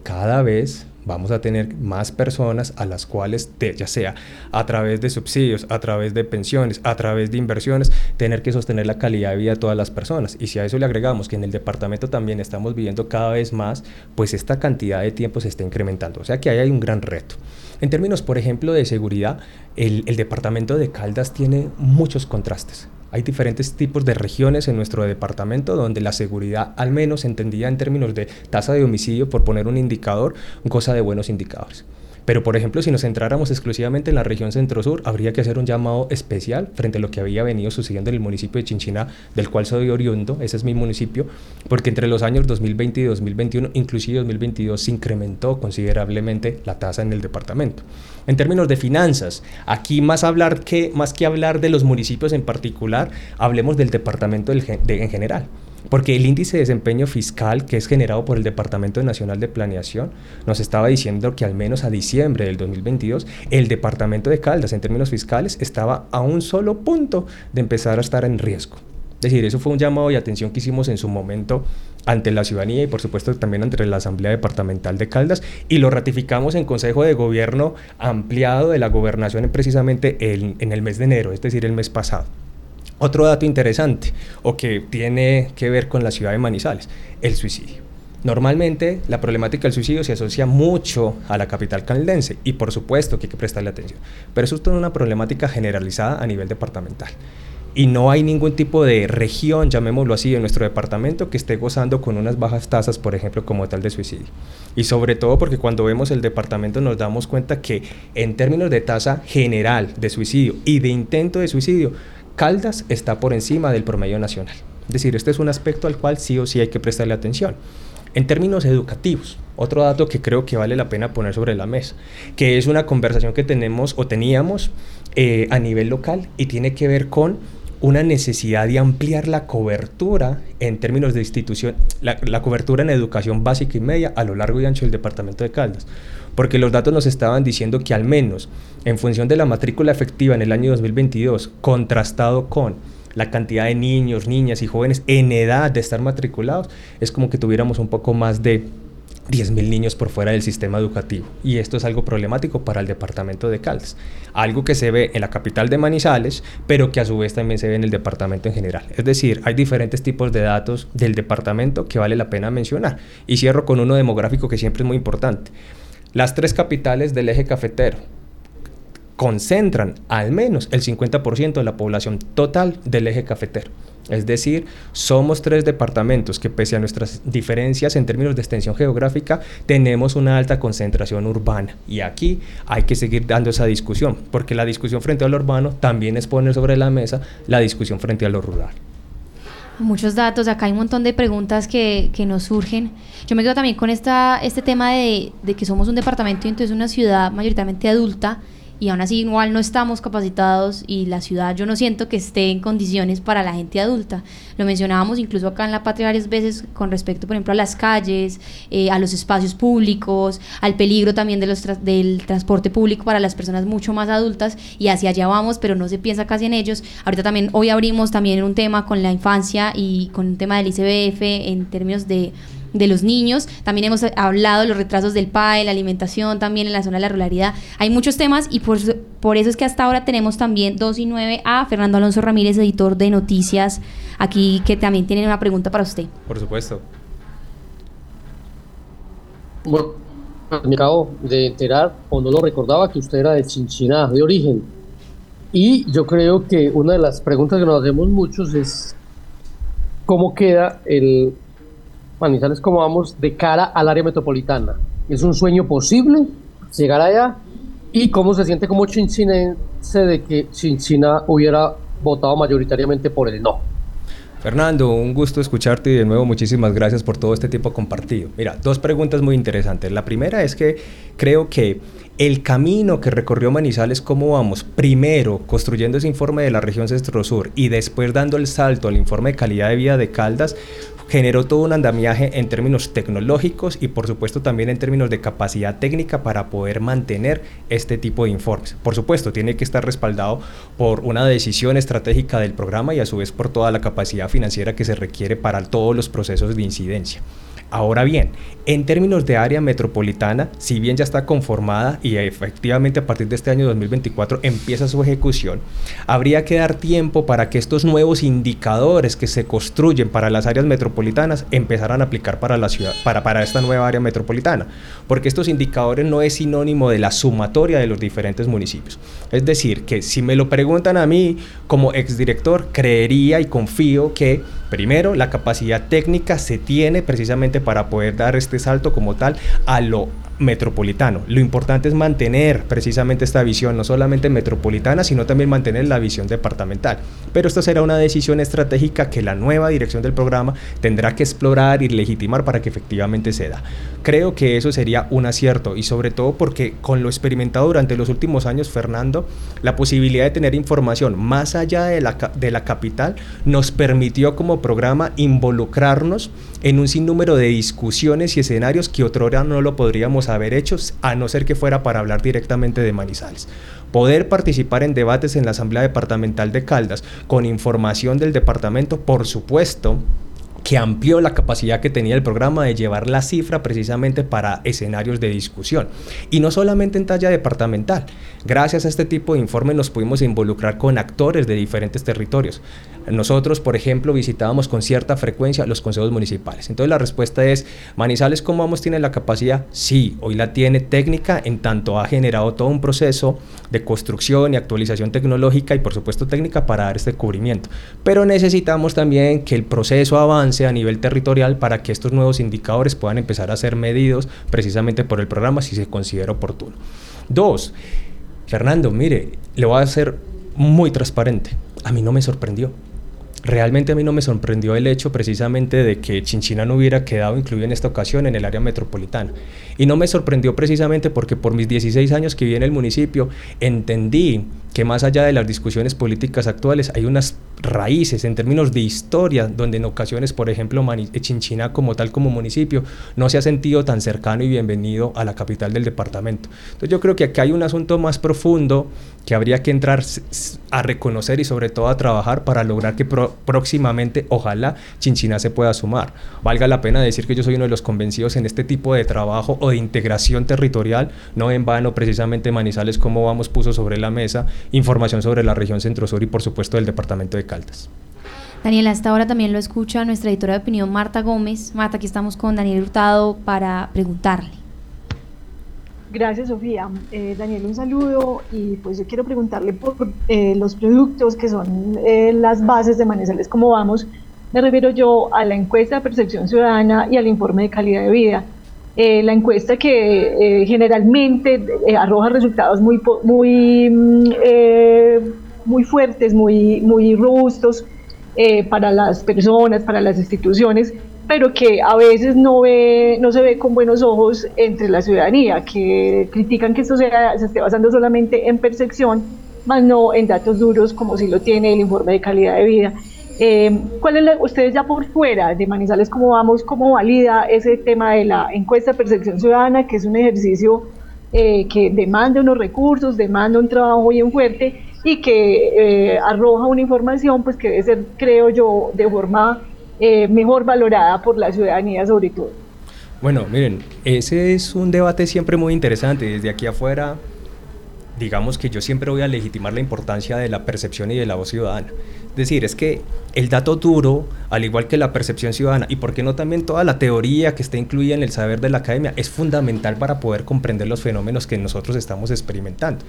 cada vez vamos a tener más personas a las cuales, ya sea a través de subsidios, a través de pensiones, a través de inversiones, tener que sostener la calidad de vida de todas las personas. Y si a eso le agregamos que en el departamento también estamos viviendo cada vez más, pues esta cantidad de tiempo se está incrementando. O sea que ahí hay un gran reto. En términos, por ejemplo, de seguridad, el, el departamento de Caldas tiene muchos contrastes. Hay diferentes tipos de regiones en nuestro departamento donde la seguridad, al menos entendida en términos de tasa de homicidio, por poner un indicador, goza de buenos indicadores. Pero, por ejemplo, si nos centráramos exclusivamente en la región centro-sur, habría que hacer un llamado especial frente a lo que había venido sucediendo en el municipio de Chinchina, del cual soy oriundo, ese es mi municipio, porque entre los años 2020 y 2021, inclusive 2022, se incrementó considerablemente la tasa en el departamento. En términos de finanzas, aquí más, hablar que, más que hablar de los municipios en particular, hablemos del departamento en general. Porque el índice de desempeño fiscal que es generado por el Departamento Nacional de Planeación nos estaba diciendo que al menos a diciembre del 2022 el Departamento de Caldas en términos fiscales estaba a un solo punto de empezar a estar en riesgo. Es decir, eso fue un llamado de atención que hicimos en su momento ante la ciudadanía y por supuesto también ante la Asamblea Departamental de Caldas y lo ratificamos en Consejo de Gobierno ampliado de la gobernación precisamente en el mes de enero, es decir, el mes pasado. Otro dato interesante o que tiene que ver con la ciudad de Manizales, el suicidio. Normalmente la problemática del suicidio se asocia mucho a la capital caldense y por supuesto que hay que prestarle atención, pero eso es una problemática generalizada a nivel departamental. Y no hay ningún tipo de región, llamémoslo así, en nuestro departamento que esté gozando con unas bajas tasas, por ejemplo, como tal de suicidio. Y sobre todo porque cuando vemos el departamento nos damos cuenta que en términos de tasa general de suicidio y de intento de suicidio, Caldas está por encima del promedio nacional. Es decir, este es un aspecto al cual sí o sí hay que prestarle atención. En términos educativos, otro dato que creo que vale la pena poner sobre la mesa, que es una conversación que tenemos o teníamos eh, a nivel local y tiene que ver con una necesidad de ampliar la cobertura en términos de institución, la, la, cobertura en educación básica y media a lo largo y ancho del departamento de Caldas. Porque los datos nos estaban diciendo que al menos en función de la matrícula efectiva en el año 2022, contrastado con la cantidad de niños, niñas y jóvenes en edad de estar matriculados, es como que tuviéramos un poco más de 10.000 niños por fuera del sistema educativo. Y esto es algo problemático para el departamento de Caldas. Algo que se ve en la capital de Manizales, pero que a su vez también se ve en el departamento en general. Es decir, hay diferentes tipos de datos del departamento que vale la pena mencionar. Y cierro con uno demográfico que siempre es muy importante. Las tres capitales del eje cafetero, concentran al menos el 50% de la población total del eje cafetero. Es decir, somos tres departamentos que pese a nuestras diferencias en términos de extensión geográfica, tenemos una alta concentración urbana. Y aquí hay que seguir dando esa discusión, porque la discusión frente a lo urbano también es poner sobre la mesa la discusión frente a lo rural. Muchos datos, acá hay un montón de preguntas que, que nos surgen. Yo me quedo también con esta, este tema de, de que somos un departamento y entonces una ciudad mayoritariamente adulta y aún así igual no estamos capacitados y la ciudad yo no siento que esté en condiciones para la gente adulta. Lo mencionábamos incluso acá en La Patria varias veces con respecto, por ejemplo, a las calles, eh, a los espacios públicos, al peligro también de los del transporte público para las personas mucho más adultas y hacia allá vamos, pero no se piensa casi en ellos. Ahorita también, hoy abrimos también un tema con la infancia y con un tema del ICBF en términos de de los niños. También hemos hablado de los retrasos del PAE, la alimentación también en la zona de la ruralidad. Hay muchos temas y por, por eso es que hasta ahora tenemos también 2 y 9 a Fernando Alonso Ramírez, editor de noticias, aquí que también tiene una pregunta para usted. Por supuesto. Bueno, me acabo de enterar, o no lo recordaba, que usted era de Chinchiná, de origen. Y yo creo que una de las preguntas que nos hacemos muchos es cómo queda el Manizales, ¿cómo vamos de cara al área metropolitana? ¿Es un sueño posible llegar allá? ¿Y cómo se siente como chinchinense de que Chinchina hubiera votado mayoritariamente por el no? Fernando, un gusto escucharte y de nuevo muchísimas gracias por todo este tiempo compartido. Mira, dos preguntas muy interesantes. La primera es que creo que el camino que recorrió Manizales, cómo vamos, primero construyendo ese informe de la región centro-sur y después dando el salto al informe de calidad de vida de Caldas, generó todo un andamiaje en términos tecnológicos y por supuesto también en términos de capacidad técnica para poder mantener este tipo de informes. Por supuesto, tiene que estar respaldado por una decisión estratégica del programa y a su vez por toda la capacidad financiera que se requiere para todos los procesos de incidencia. Ahora bien, en términos de área metropolitana, si bien ya está conformada y efectivamente a partir de este año 2024 empieza su ejecución, habría que dar tiempo para que estos nuevos indicadores que se construyen para las áreas metropolitanas empezaran a aplicar para la ciudad, para, para esta nueva área metropolitana, porque estos indicadores no es sinónimo de la sumatoria de los diferentes municipios. Es decir, que si me lo preguntan a mí como exdirector, creería y confío que primero la capacidad técnica se tiene precisamente para poder dar este salto como tal a lo metropolitano. Lo importante es mantener precisamente esta visión, no solamente metropolitana, sino también mantener la visión departamental. Pero esto será una decisión estratégica que la nueva dirección del programa tendrá que explorar y legitimar para que efectivamente se da. Creo que eso sería un acierto y sobre todo porque con lo experimentado durante los últimos años, Fernando, la posibilidad de tener información más allá de la, de la capital nos permitió como programa involucrarnos en un sinnúmero de discusiones y escenarios que otro hora no lo podríamos haber hecho a no ser que fuera para hablar directamente de Manizales. Poder participar en debates en la Asamblea Departamental de Caldas con información del departamento, por supuesto, que amplió la capacidad que tenía el programa de llevar la cifra precisamente para escenarios de discusión. Y no solamente en talla departamental. Gracias a este tipo de informes nos pudimos involucrar con actores de diferentes territorios. Nosotros, por ejemplo, visitábamos con cierta frecuencia los consejos municipales. Entonces la respuesta es, Manizales, ¿cómo vamos tiene la capacidad? Sí, hoy la tiene técnica, en tanto ha generado todo un proceso de construcción y actualización tecnológica y por supuesto técnica para dar este cubrimiento. Pero necesitamos también que el proceso avance a nivel territorial para que estos nuevos indicadores puedan empezar a ser medidos precisamente por el programa si se considera oportuno. Dos, Fernando, mire, le voy a ser muy transparente. A mí no me sorprendió realmente a mí no me sorprendió el hecho precisamente de que Chinchina no hubiera quedado incluido en esta ocasión en el área metropolitana. Y no me sorprendió precisamente porque por mis 16 años que viví en el municipio entendí que más allá de las discusiones políticas actuales hay unas raíces, en términos de historia, donde en ocasiones, por ejemplo, Chinchina como tal como municipio no se ha sentido tan cercano y bienvenido a la capital del departamento. Entonces yo creo que aquí hay un asunto más profundo que habría que entrar a reconocer y sobre todo a trabajar para lograr que próximamente, ojalá, Chinchina se pueda sumar. Valga la pena decir que yo soy uno de los convencidos en este tipo de trabajo o de integración territorial, no en vano precisamente Manizales como vamos puso sobre la mesa información sobre la región centro-sur y por supuesto del departamento de Caldas. Daniel, hasta ahora también lo escucha nuestra editora de opinión Marta Gómez. Marta, aquí estamos con Daniel Hurtado para preguntarle. Gracias, Sofía. Eh, Daniel, un saludo y pues yo quiero preguntarle por eh, los productos que son eh, las bases de Manizales, ¿cómo vamos? Me refiero yo a la encuesta de percepción ciudadana y al informe de calidad de vida. la encuesta que generalmente arroja resultados muy, muy, mm, muy fuertes, muy, muy robustos para las personas, para las instituciones, pero que a veces no, ve, no se ve con buenos ojos entre la ciudadanía, que critican que esto se esté basando solamente en percepción, más no en datos duros como si lo tiene el informe de calidad de vida. Eh, ¿Cuál es ustedes ya por fuera de Manizales, cómo vamos, cómo valida ese tema de la encuesta de percepción ciudadana, que es un ejercicio eh, que demanda unos recursos, demanda un trabajo bien fuerte y que eh, arroja una información pues que debe ser, creo yo, de forma eh, mejor valorada por la ciudadanía sobre todo. Bueno, miren, ese es un debate siempre muy interesante. Desde aquí afuera, digamos que yo siempre voy a legitimar la importancia de la percepción y de la voz ciudadana. Decir, es que el dato duro, al igual que la percepción ciudadana, y por qué no también toda la teoría que está incluida en el saber de la academia, es fundamental para poder comprender los fenómenos que nosotros estamos experimentando.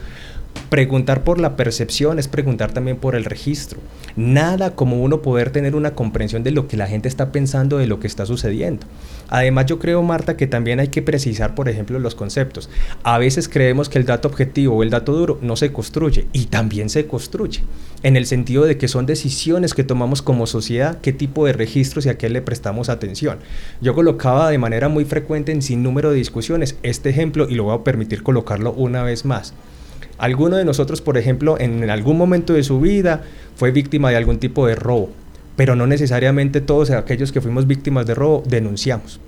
Preguntar por la percepción es preguntar también por el registro. Nada como uno poder tener una comprensión de lo que la gente está pensando, de lo que está sucediendo. Además, yo creo, Marta, que también hay que precisar, por ejemplo, los conceptos. A veces creemos que el dato objetivo o el dato duro no se construye y también se construye, en el sentido de que son decisiones que tomamos como sociedad, qué tipo de registros y a qué le prestamos atención. Yo colocaba de manera muy frecuente en sin número de discusiones este ejemplo y lo voy a permitir colocarlo una vez más. Alguno de nosotros, por ejemplo, en algún momento de su vida fue víctima de algún tipo de robo, pero no necesariamente todos aquellos que fuimos víctimas de robo denunciamos.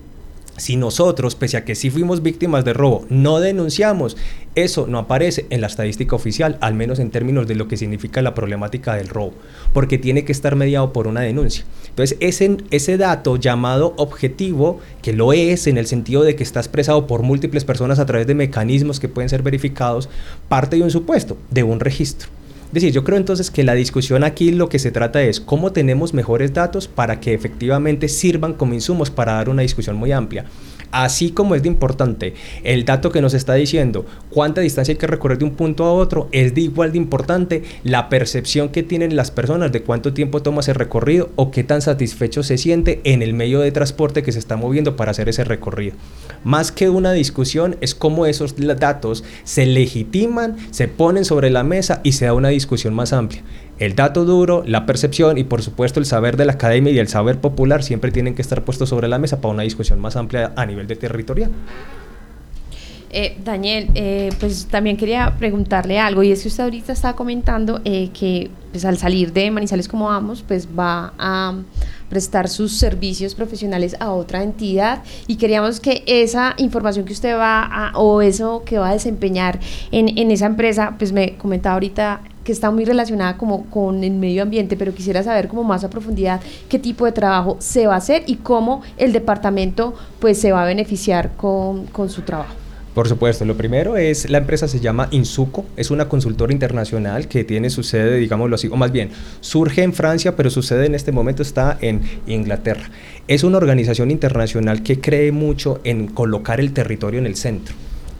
Si nosotros, pese a que sí fuimos víctimas de robo, no denunciamos, eso no aparece en la estadística oficial, al menos en términos de lo que significa la problemática del robo, porque tiene que estar mediado por una denuncia. Entonces, ese, ese dato llamado objetivo, que lo es en el sentido de que está expresado por múltiples personas a través de mecanismos que pueden ser verificados, parte de un supuesto, de un registro. Decir, yo creo entonces que la discusión aquí lo que se trata es cómo tenemos mejores datos para que efectivamente sirvan como insumos para dar una discusión muy amplia así como es de importante el dato que nos está diciendo cuánta distancia hay que recorrer de un punto a otro, es de igual de importante la percepción que tienen las personas de cuánto tiempo toma ese recorrido o qué tan satisfecho se siente en el medio de transporte que se está moviendo para hacer ese recorrido. Más que una discusión es cómo esos datos se legitiman, se ponen sobre la mesa y se da una discusión más amplia. El dato duro, la percepción y por supuesto el saber de la academia y el saber popular siempre tienen que estar puestos sobre la mesa para una discusión más amplia a nivel de territorial. Eh, Daniel, eh, pues también quería preguntarle algo y es que usted ahorita está comentando eh, que pues, al salir de Manizales como vamos, pues va a prestar sus servicios profesionales a otra entidad y queríamos que esa información que usted va a, o eso que va a desempeñar en, en esa empresa, pues me comentaba ahorita que está muy relacionada como con el medio ambiente, pero quisiera saber como más a profundidad qué tipo de trabajo se va a hacer y cómo el departamento pues se va a beneficiar con, con su trabajo. Por supuesto, lo primero es, la empresa se llama Insuco, es una consultora internacional que tiene su sede, digámoslo así, o más bien, surge en Francia, pero su sede en este momento está en Inglaterra. Es una organización internacional que cree mucho en colocar el territorio en el centro.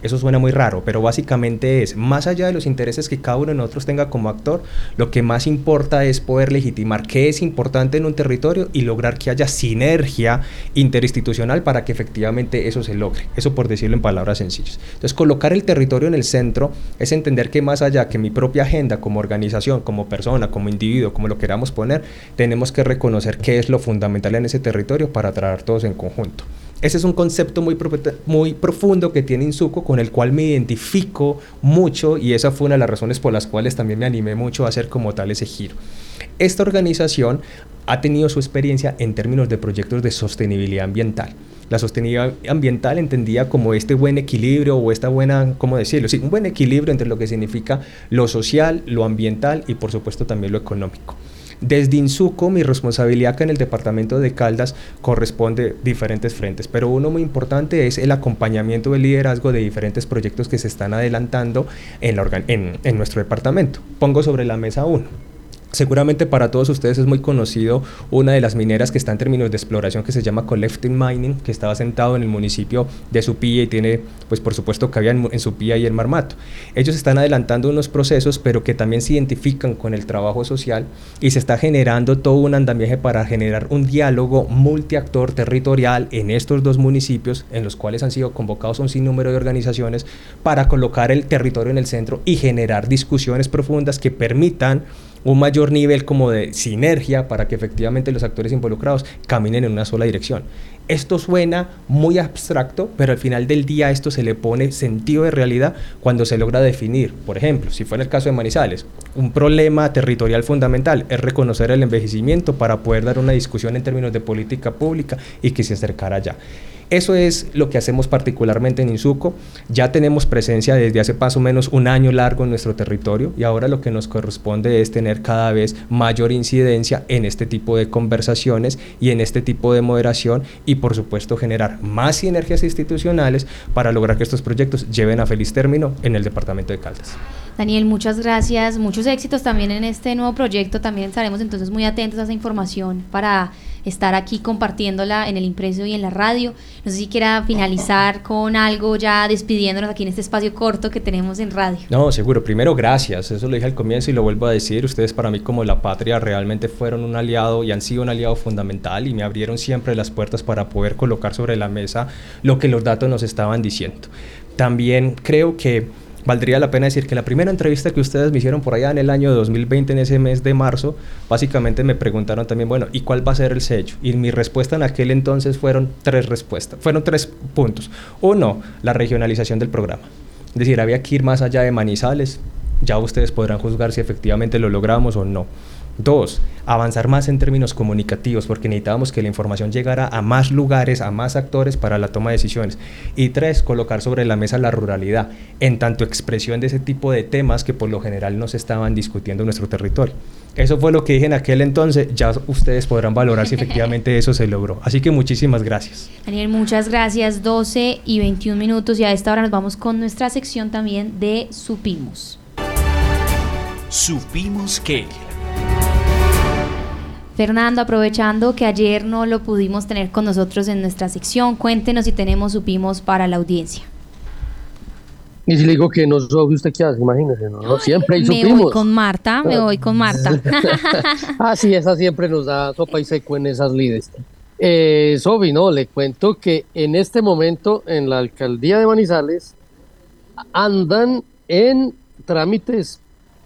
Eso suena muy raro, pero básicamente es, más allá de los intereses que cada uno de nosotros tenga como actor, lo que más importa es poder legitimar qué es importante en un territorio y lograr que haya sinergia interinstitucional para que efectivamente eso se logre. Eso por decirlo en palabras sencillas. Entonces, colocar el territorio en el centro es entender que más allá que mi propia agenda como organización, como persona, como individuo, como lo queramos poner, tenemos que reconocer qué es lo fundamental en ese territorio para trabajar todos en conjunto. Ese es un concepto muy, profundo que tiene Insuco con el cual me identifico mucho y esa fue una de las razones por las cuales también me animé mucho a hacer como tal ese giro. Esta organización ha tenido su experiencia en términos de proyectos de sostenibilidad ambiental. La sostenibilidad ambiental entendía como este buen equilibrio o esta buena, ¿cómo decirlo? Sí, un buen equilibrio entre lo que significa lo social, lo ambiental y por supuesto también lo económico. Desde Insuco, mi responsabilidad acá en el departamento de Caldas corresponde diferentes frentes, pero uno muy importante es el acompañamiento del liderazgo de diferentes proyectos que se están adelantando en, nuestro departamento. Pongo sobre la mesa uno Seguramente para todos ustedes es muy conocido una de las mineras que está en términos de exploración que se llama Collecting Mining, que estaba sentado en el municipio de Supía y tiene, pues por supuesto, cabía en, en Supía y el Marmato. Ellos están adelantando unos procesos, pero que también se identifican con el trabajo social y se está generando todo un andamiaje para generar un diálogo multiactor territorial en estos dos municipios, en los cuales han sido convocados un sinnúmero de organizaciones para colocar el territorio en el centro y generar discusiones profundas que permitan un mayor nivel como de sinergia para que efectivamente los actores involucrados caminen en una sola dirección. Esto suena muy abstracto, pero al final del día esto se le pone sentido de realidad cuando se logra definir. Por ejemplo, si fue en el caso de Manizales, un problema territorial fundamental es reconocer el envejecimiento para poder dar una discusión en términos de política pública y que se acercara allá. Eso es lo que hacemos particularmente en Insuco. Ya tenemos presencia desde hace más o menos un año largo en nuestro territorio y ahora lo que nos corresponde es tener cada vez mayor incidencia en este tipo de conversaciones y en este tipo de moderación y por supuesto generar más sinergias institucionales para lograr que estos proyectos lleven a feliz término en el departamento de Caldas. Daniel, muchas gracias, muchos éxitos también en este nuevo proyecto. También estaremos entonces muy atentos a esa información para estar aquí compartiéndola en el impreso y en la radio. No sé si quiera finalizar con algo ya despidiéndonos aquí en este espacio corto que tenemos en radio. No, seguro. Primero, gracias. Eso lo dije al comienzo y lo vuelvo a decir. Ustedes para mí como la patria realmente fueron un aliado y han sido un aliado fundamental y me abrieron siempre las puertas para poder colocar sobre la mesa lo que los datos nos estaban diciendo. También creo que valdría la pena decir que la primera entrevista que ustedes me hicieron por allá en el año 2020, en ese mes de marzo, básicamente me preguntaron también, bueno, ¿y cuál va a ser el sello? Y mi respuesta en aquel entonces fueron tres respuestas, fueron tres puntos. Uno, la regionalización del programa. Es decir, había que ir más allá de Manizales. Ya ustedes podrán juzgar si efectivamente lo logramos o no. Dos, avanzar más en términos comunicativos, porque necesitábamos que la información llegara a más lugares, a más actores para la toma de decisiones. Y tres, colocar sobre la mesa la ruralidad, en tanto expresión de ese tipo de temas que por lo general no se estaban discutiendo en nuestro territorio. Eso fue lo que dije en aquel entonces, ya ustedes podrán valorar si efectivamente eso se logró. Así que muchísimas gracias. Daniel, muchas gracias. 12 y 21 minutos y a esta hora nos vamos con nuestra sección también de Supimos. Supimos que... Fernando, aprovechando que ayer no lo pudimos tener con nosotros en nuestra sección, cuéntenos si tenemos supimos para la audiencia. Y si le digo que no soy usted qué hace, imagínese, ¿no? siempre hay supimos. Me voy con Marta, me voy con Marta. ah, sí, esa siempre nos da sopa y seco en esas lides. Eh, Sobi, no, le cuento que en este momento en la alcaldía de Manizales andan en trámites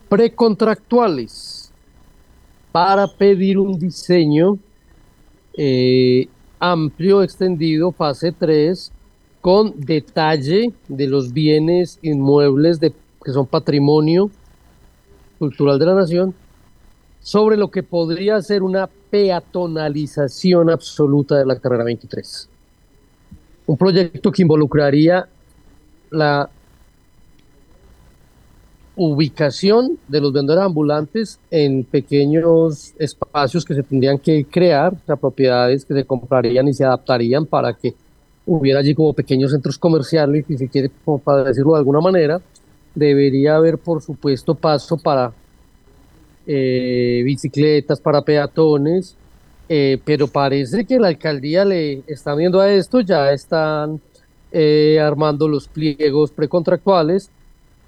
precontractuales para pedir un diseño eh, amplio, extendido, fase 3, con detalle de los bienes inmuebles que son patrimonio cultural de la nación, sobre lo que podría ser una peatonalización absoluta de la carrera 23. Un proyecto que involucraría la ubicación de los vendedores ambulantes en pequeños espacios que se tendrían que crear, o sea, propiedades que se comprarían y se adaptarían para que hubiera allí como pequeños centros comerciales, si quiere, como para decirlo de alguna manera, debería haber, por supuesto, paso para eh, bicicletas, para peatones, eh, pero parece que la alcaldía le está viendo a esto, ya están eh, armando los pliegos precontractuales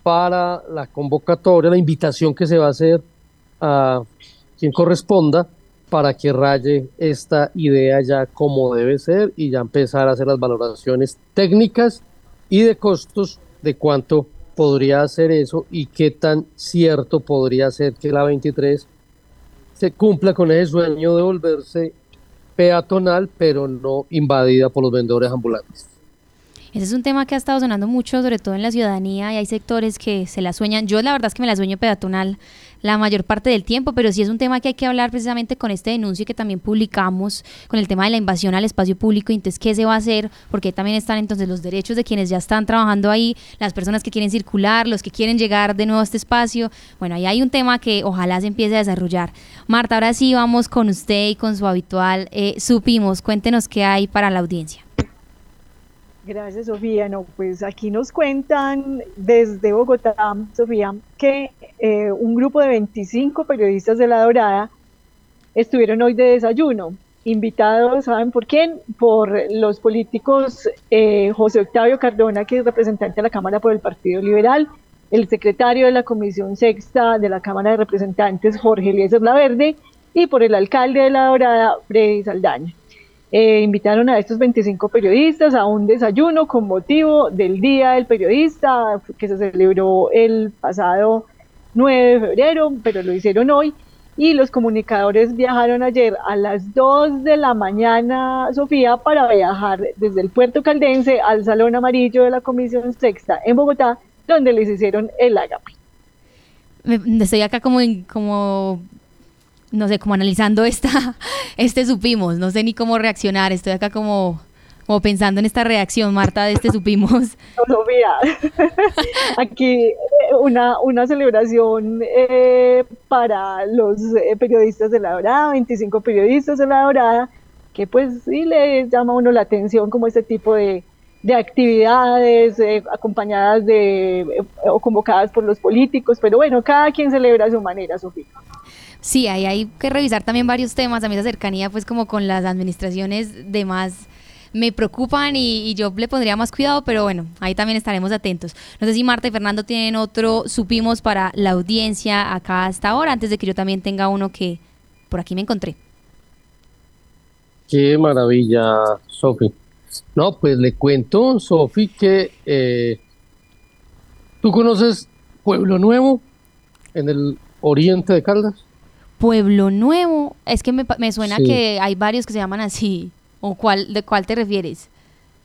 para la convocatoria, la invitación que se va a hacer a quien corresponda para que raye esta idea ya como debe ser y ya empezar a hacer las valoraciones técnicas y de costos de cuánto podría hacer eso y qué tan cierto podría ser que la 23 se cumpla con ese sueño de volverse peatonal, pero no invadida por los vendedores ambulantes. Ese es un tema que ha estado sonando mucho, sobre todo en la ciudadanía, y hay sectores que se la sueñan. Yo la verdad es que me la sueño peatonal la mayor parte del tiempo, pero sí es un tema que hay que hablar precisamente con este denuncio que también publicamos, con el tema de la invasión al espacio público, y entonces qué se va a hacer, porque también están entonces los derechos de quienes ya están trabajando ahí, las personas que quieren circular, los que quieren llegar de nuevo a este espacio. Bueno, ahí hay un tema que ojalá se empiece a desarrollar. Marta, ahora sí vamos con usted y con su habitual eh, Supimos, cuéntenos qué hay para la audiencia. Gracias, Sofía. No, pues aquí nos cuentan desde Bogotá, Sofía, que eh, un grupo de 25 periodistas de La Dorada estuvieron hoy de desayuno, invitados, ¿saben por quién? Por los políticos eh, José Octavio Cardona, que es representante de la Cámara por el Partido Liberal, el secretario de la Comisión Sexta de la Cámara de Representantes, Jorge Eliezer Laverde, y por el alcalde de La Dorada, Freddy Saldaña. Eh, invitaron a estos 25 periodistas a un desayuno con motivo del Día del Periodista que se celebró el pasado 9 de febrero, pero lo hicieron hoy. Y los comunicadores viajaron ayer a las 2 de la mañana, Sofía, para viajar desde el puerto caldense al Salón Amarillo de la Comisión Sexta en Bogotá, donde les hicieron el agape. Estoy acá como, como no sé, como analizando esta, este supimos, no sé ni cómo reaccionar, estoy acá como, como pensando en esta reacción, Marta, de este supimos. No, mira, aquí eh, una, una celebración eh, para los eh, periodistas de La Dorada, 25 periodistas de La Dorada, que pues sí le llama a uno la atención como este tipo de, de actividades acompañadas de o convocadas por los políticos, pero bueno, cada quien celebra a su manera, Sofía. Sí, ahí hay que revisar también varios temas. A mí esa cercanía, pues como con las administraciones de más me preocupan y, yo le pondría más cuidado, pero bueno, ahí también estaremos atentos. No sé si Marta y Fernando tienen otro, supimos para la audiencia acá hasta ahora, antes de que yo también tenga uno que por aquí me encontré. Qué maravilla, Sofi. No, pues le cuento, Sofi, que eh, tú conoces Pueblo Nuevo en el oriente de Caldas. Pueblo Nuevo, es que me, suena que hay varios que se llaman así. ¿O cuál, de cuál te refieres?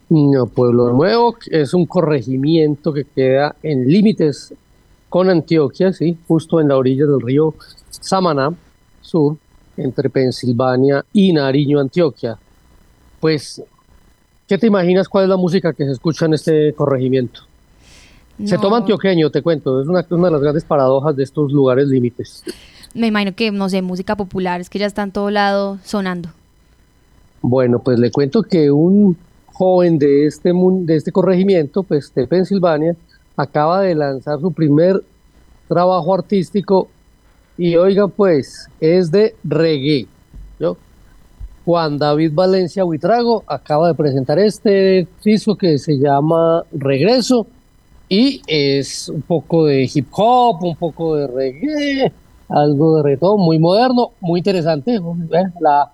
No, Pueblo Nuevo es un corregimiento que queda en límites con Antioquia, sí, justo en la orilla del río Samaná, sur, entre Pensilvania y Nariño, Antioquia. Pues, ¿qué te imaginas cuál es la música que se escucha en este corregimiento? Se toma antioqueño, te cuento, es una, una de las grandes paradojas de estos lugares límites me imagino que, no sé, música popular, es que ya está en todo lado sonando. Bueno, pues le cuento que un joven de este, de este corregimiento, pues de Pensilvania, acaba de lanzar su primer trabajo artístico y oiga pues, es de reggae. ¿yo? Juan David Valencia Huitrago acaba de presentar este disco que se llama Regreso y es un poco de hip hop, un poco de reggae, algo de reto muy moderno, muy interesante, la,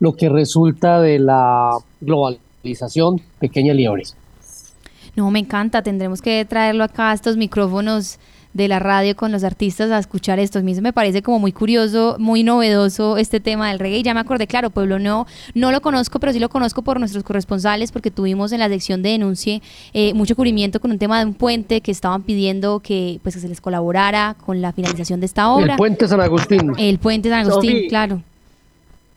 lo que resulta de la globalización pequeña liebre. No, me encanta, tendremos que traerlo acá a estos micrófonos de la radio con los artistas a escuchar esto. A mí me parece como muy curioso, muy novedoso este tema del reggae. Y ya me acordé, claro, Pueblo no, no lo conozco, pero sí lo conozco por nuestros corresponsales, porque tuvimos en la sección de denuncie eh, mucho cubrimiento con un tema de un puente que estaban pidiendo que, pues, que se les colaborara con la finalización de esta obra. El puente San Agustín. El puente San Agustín, claro.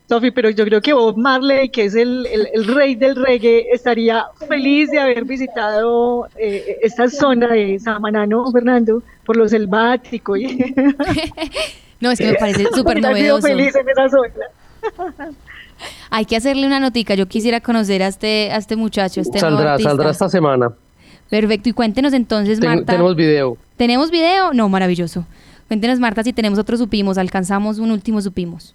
Sofi, pero yo creo que Bob Marley, que es el, rey del reggae, estaría feliz de haber visitado eh, esta zona de Samaná, ¿no, Fernando? Por lo selvático. no, es que me parece súper novedoso. feliz en esa zona. Hay que hacerle una notica. Yo quisiera conocer a este, a este muchacho, este Saldrá, saldrá esta semana. Perfecto. Y cuéntenos entonces, Marta. Tenemos video. ¿Tenemos video? No, maravilloso. Cuéntenos, Marta, si tenemos otro supimos. Alcanzamos un último supimos.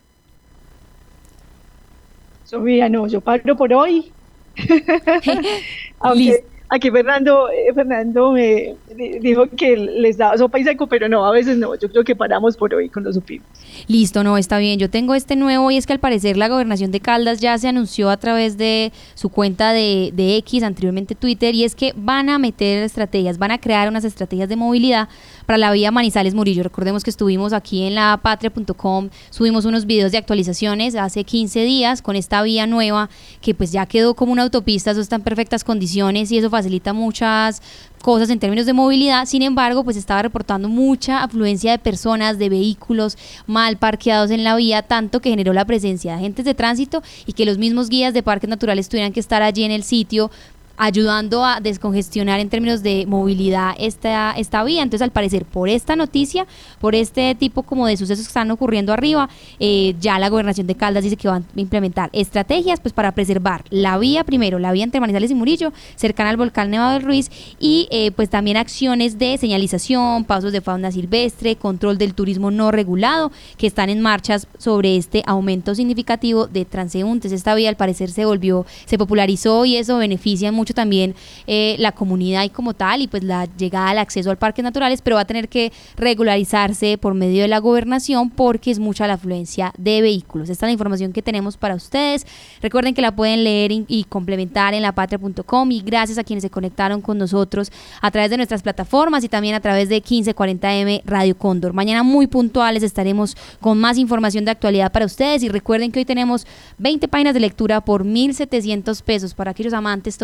Sofía, no, yo paro por hoy. Aunque aquí Fernando, eh, Fernando me dijo que les daba sopa y seco, pero no, a veces no. Yo creo que paramos por hoy con los supimos. Listo, no, está bien. Yo tengo este nuevo y es que al parecer la gobernación de Caldas ya se anunció a través de su cuenta de, de X, anteriormente Twitter, y es que van a meter estrategias, van a crear unas estrategias de movilidad para la vía Manizales Murillo. Recordemos que estuvimos aquí en la patria.com, subimos unos videos de actualizaciones hace 15 días con esta vía nueva que pues ya quedó como una autopista, eso está en perfectas condiciones y eso facilita muchas cosas en términos de movilidad. Sin embargo, pues estaba reportando mucha afluencia de personas, de vehículos mal parqueados en la vía, tanto que generó la presencia de agentes de tránsito y que los mismos guías de parques naturales tuvieran que estar allí en el sitio ayudando a descongestionar en términos de movilidad esta, esta vía. Entonces, al parecer, por esta noticia, por este tipo como de sucesos que están ocurriendo arriba, eh, ya la gobernación de Caldas dice que van a implementar estrategias pues para preservar la vía primero, la vía entre Manizales y Murillo, cercana al volcán Nevado del Ruiz, y eh, pues también acciones de señalización, pasos de fauna silvestre, control del turismo no regulado, que están en marchas sobre este aumento significativo de transeúntes. Esta vía al parecer se volvió, se popularizó y eso beneficia mucho mucho también eh, la comunidad y como tal y pues la llegada al acceso al parques naturales, pero va a tener que regularizarse por medio de la gobernación porque es mucha la afluencia de vehículos. Esta es la información que tenemos para ustedes. Recuerden que la pueden leer y, complementar en lapatria.com y gracias a quienes se conectaron con nosotros a través de nuestras plataformas y también a través de 1540M Radio Cóndor. Mañana muy puntuales estaremos con más información de actualidad para ustedes y recuerden que hoy tenemos 20 páginas de lectura por 1.700 pesos para aquellos amantes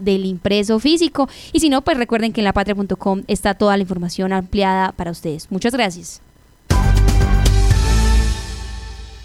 del impreso físico. Y si no, pues recuerden que en lapatria.com está toda la información ampliada para ustedes. Muchas gracias.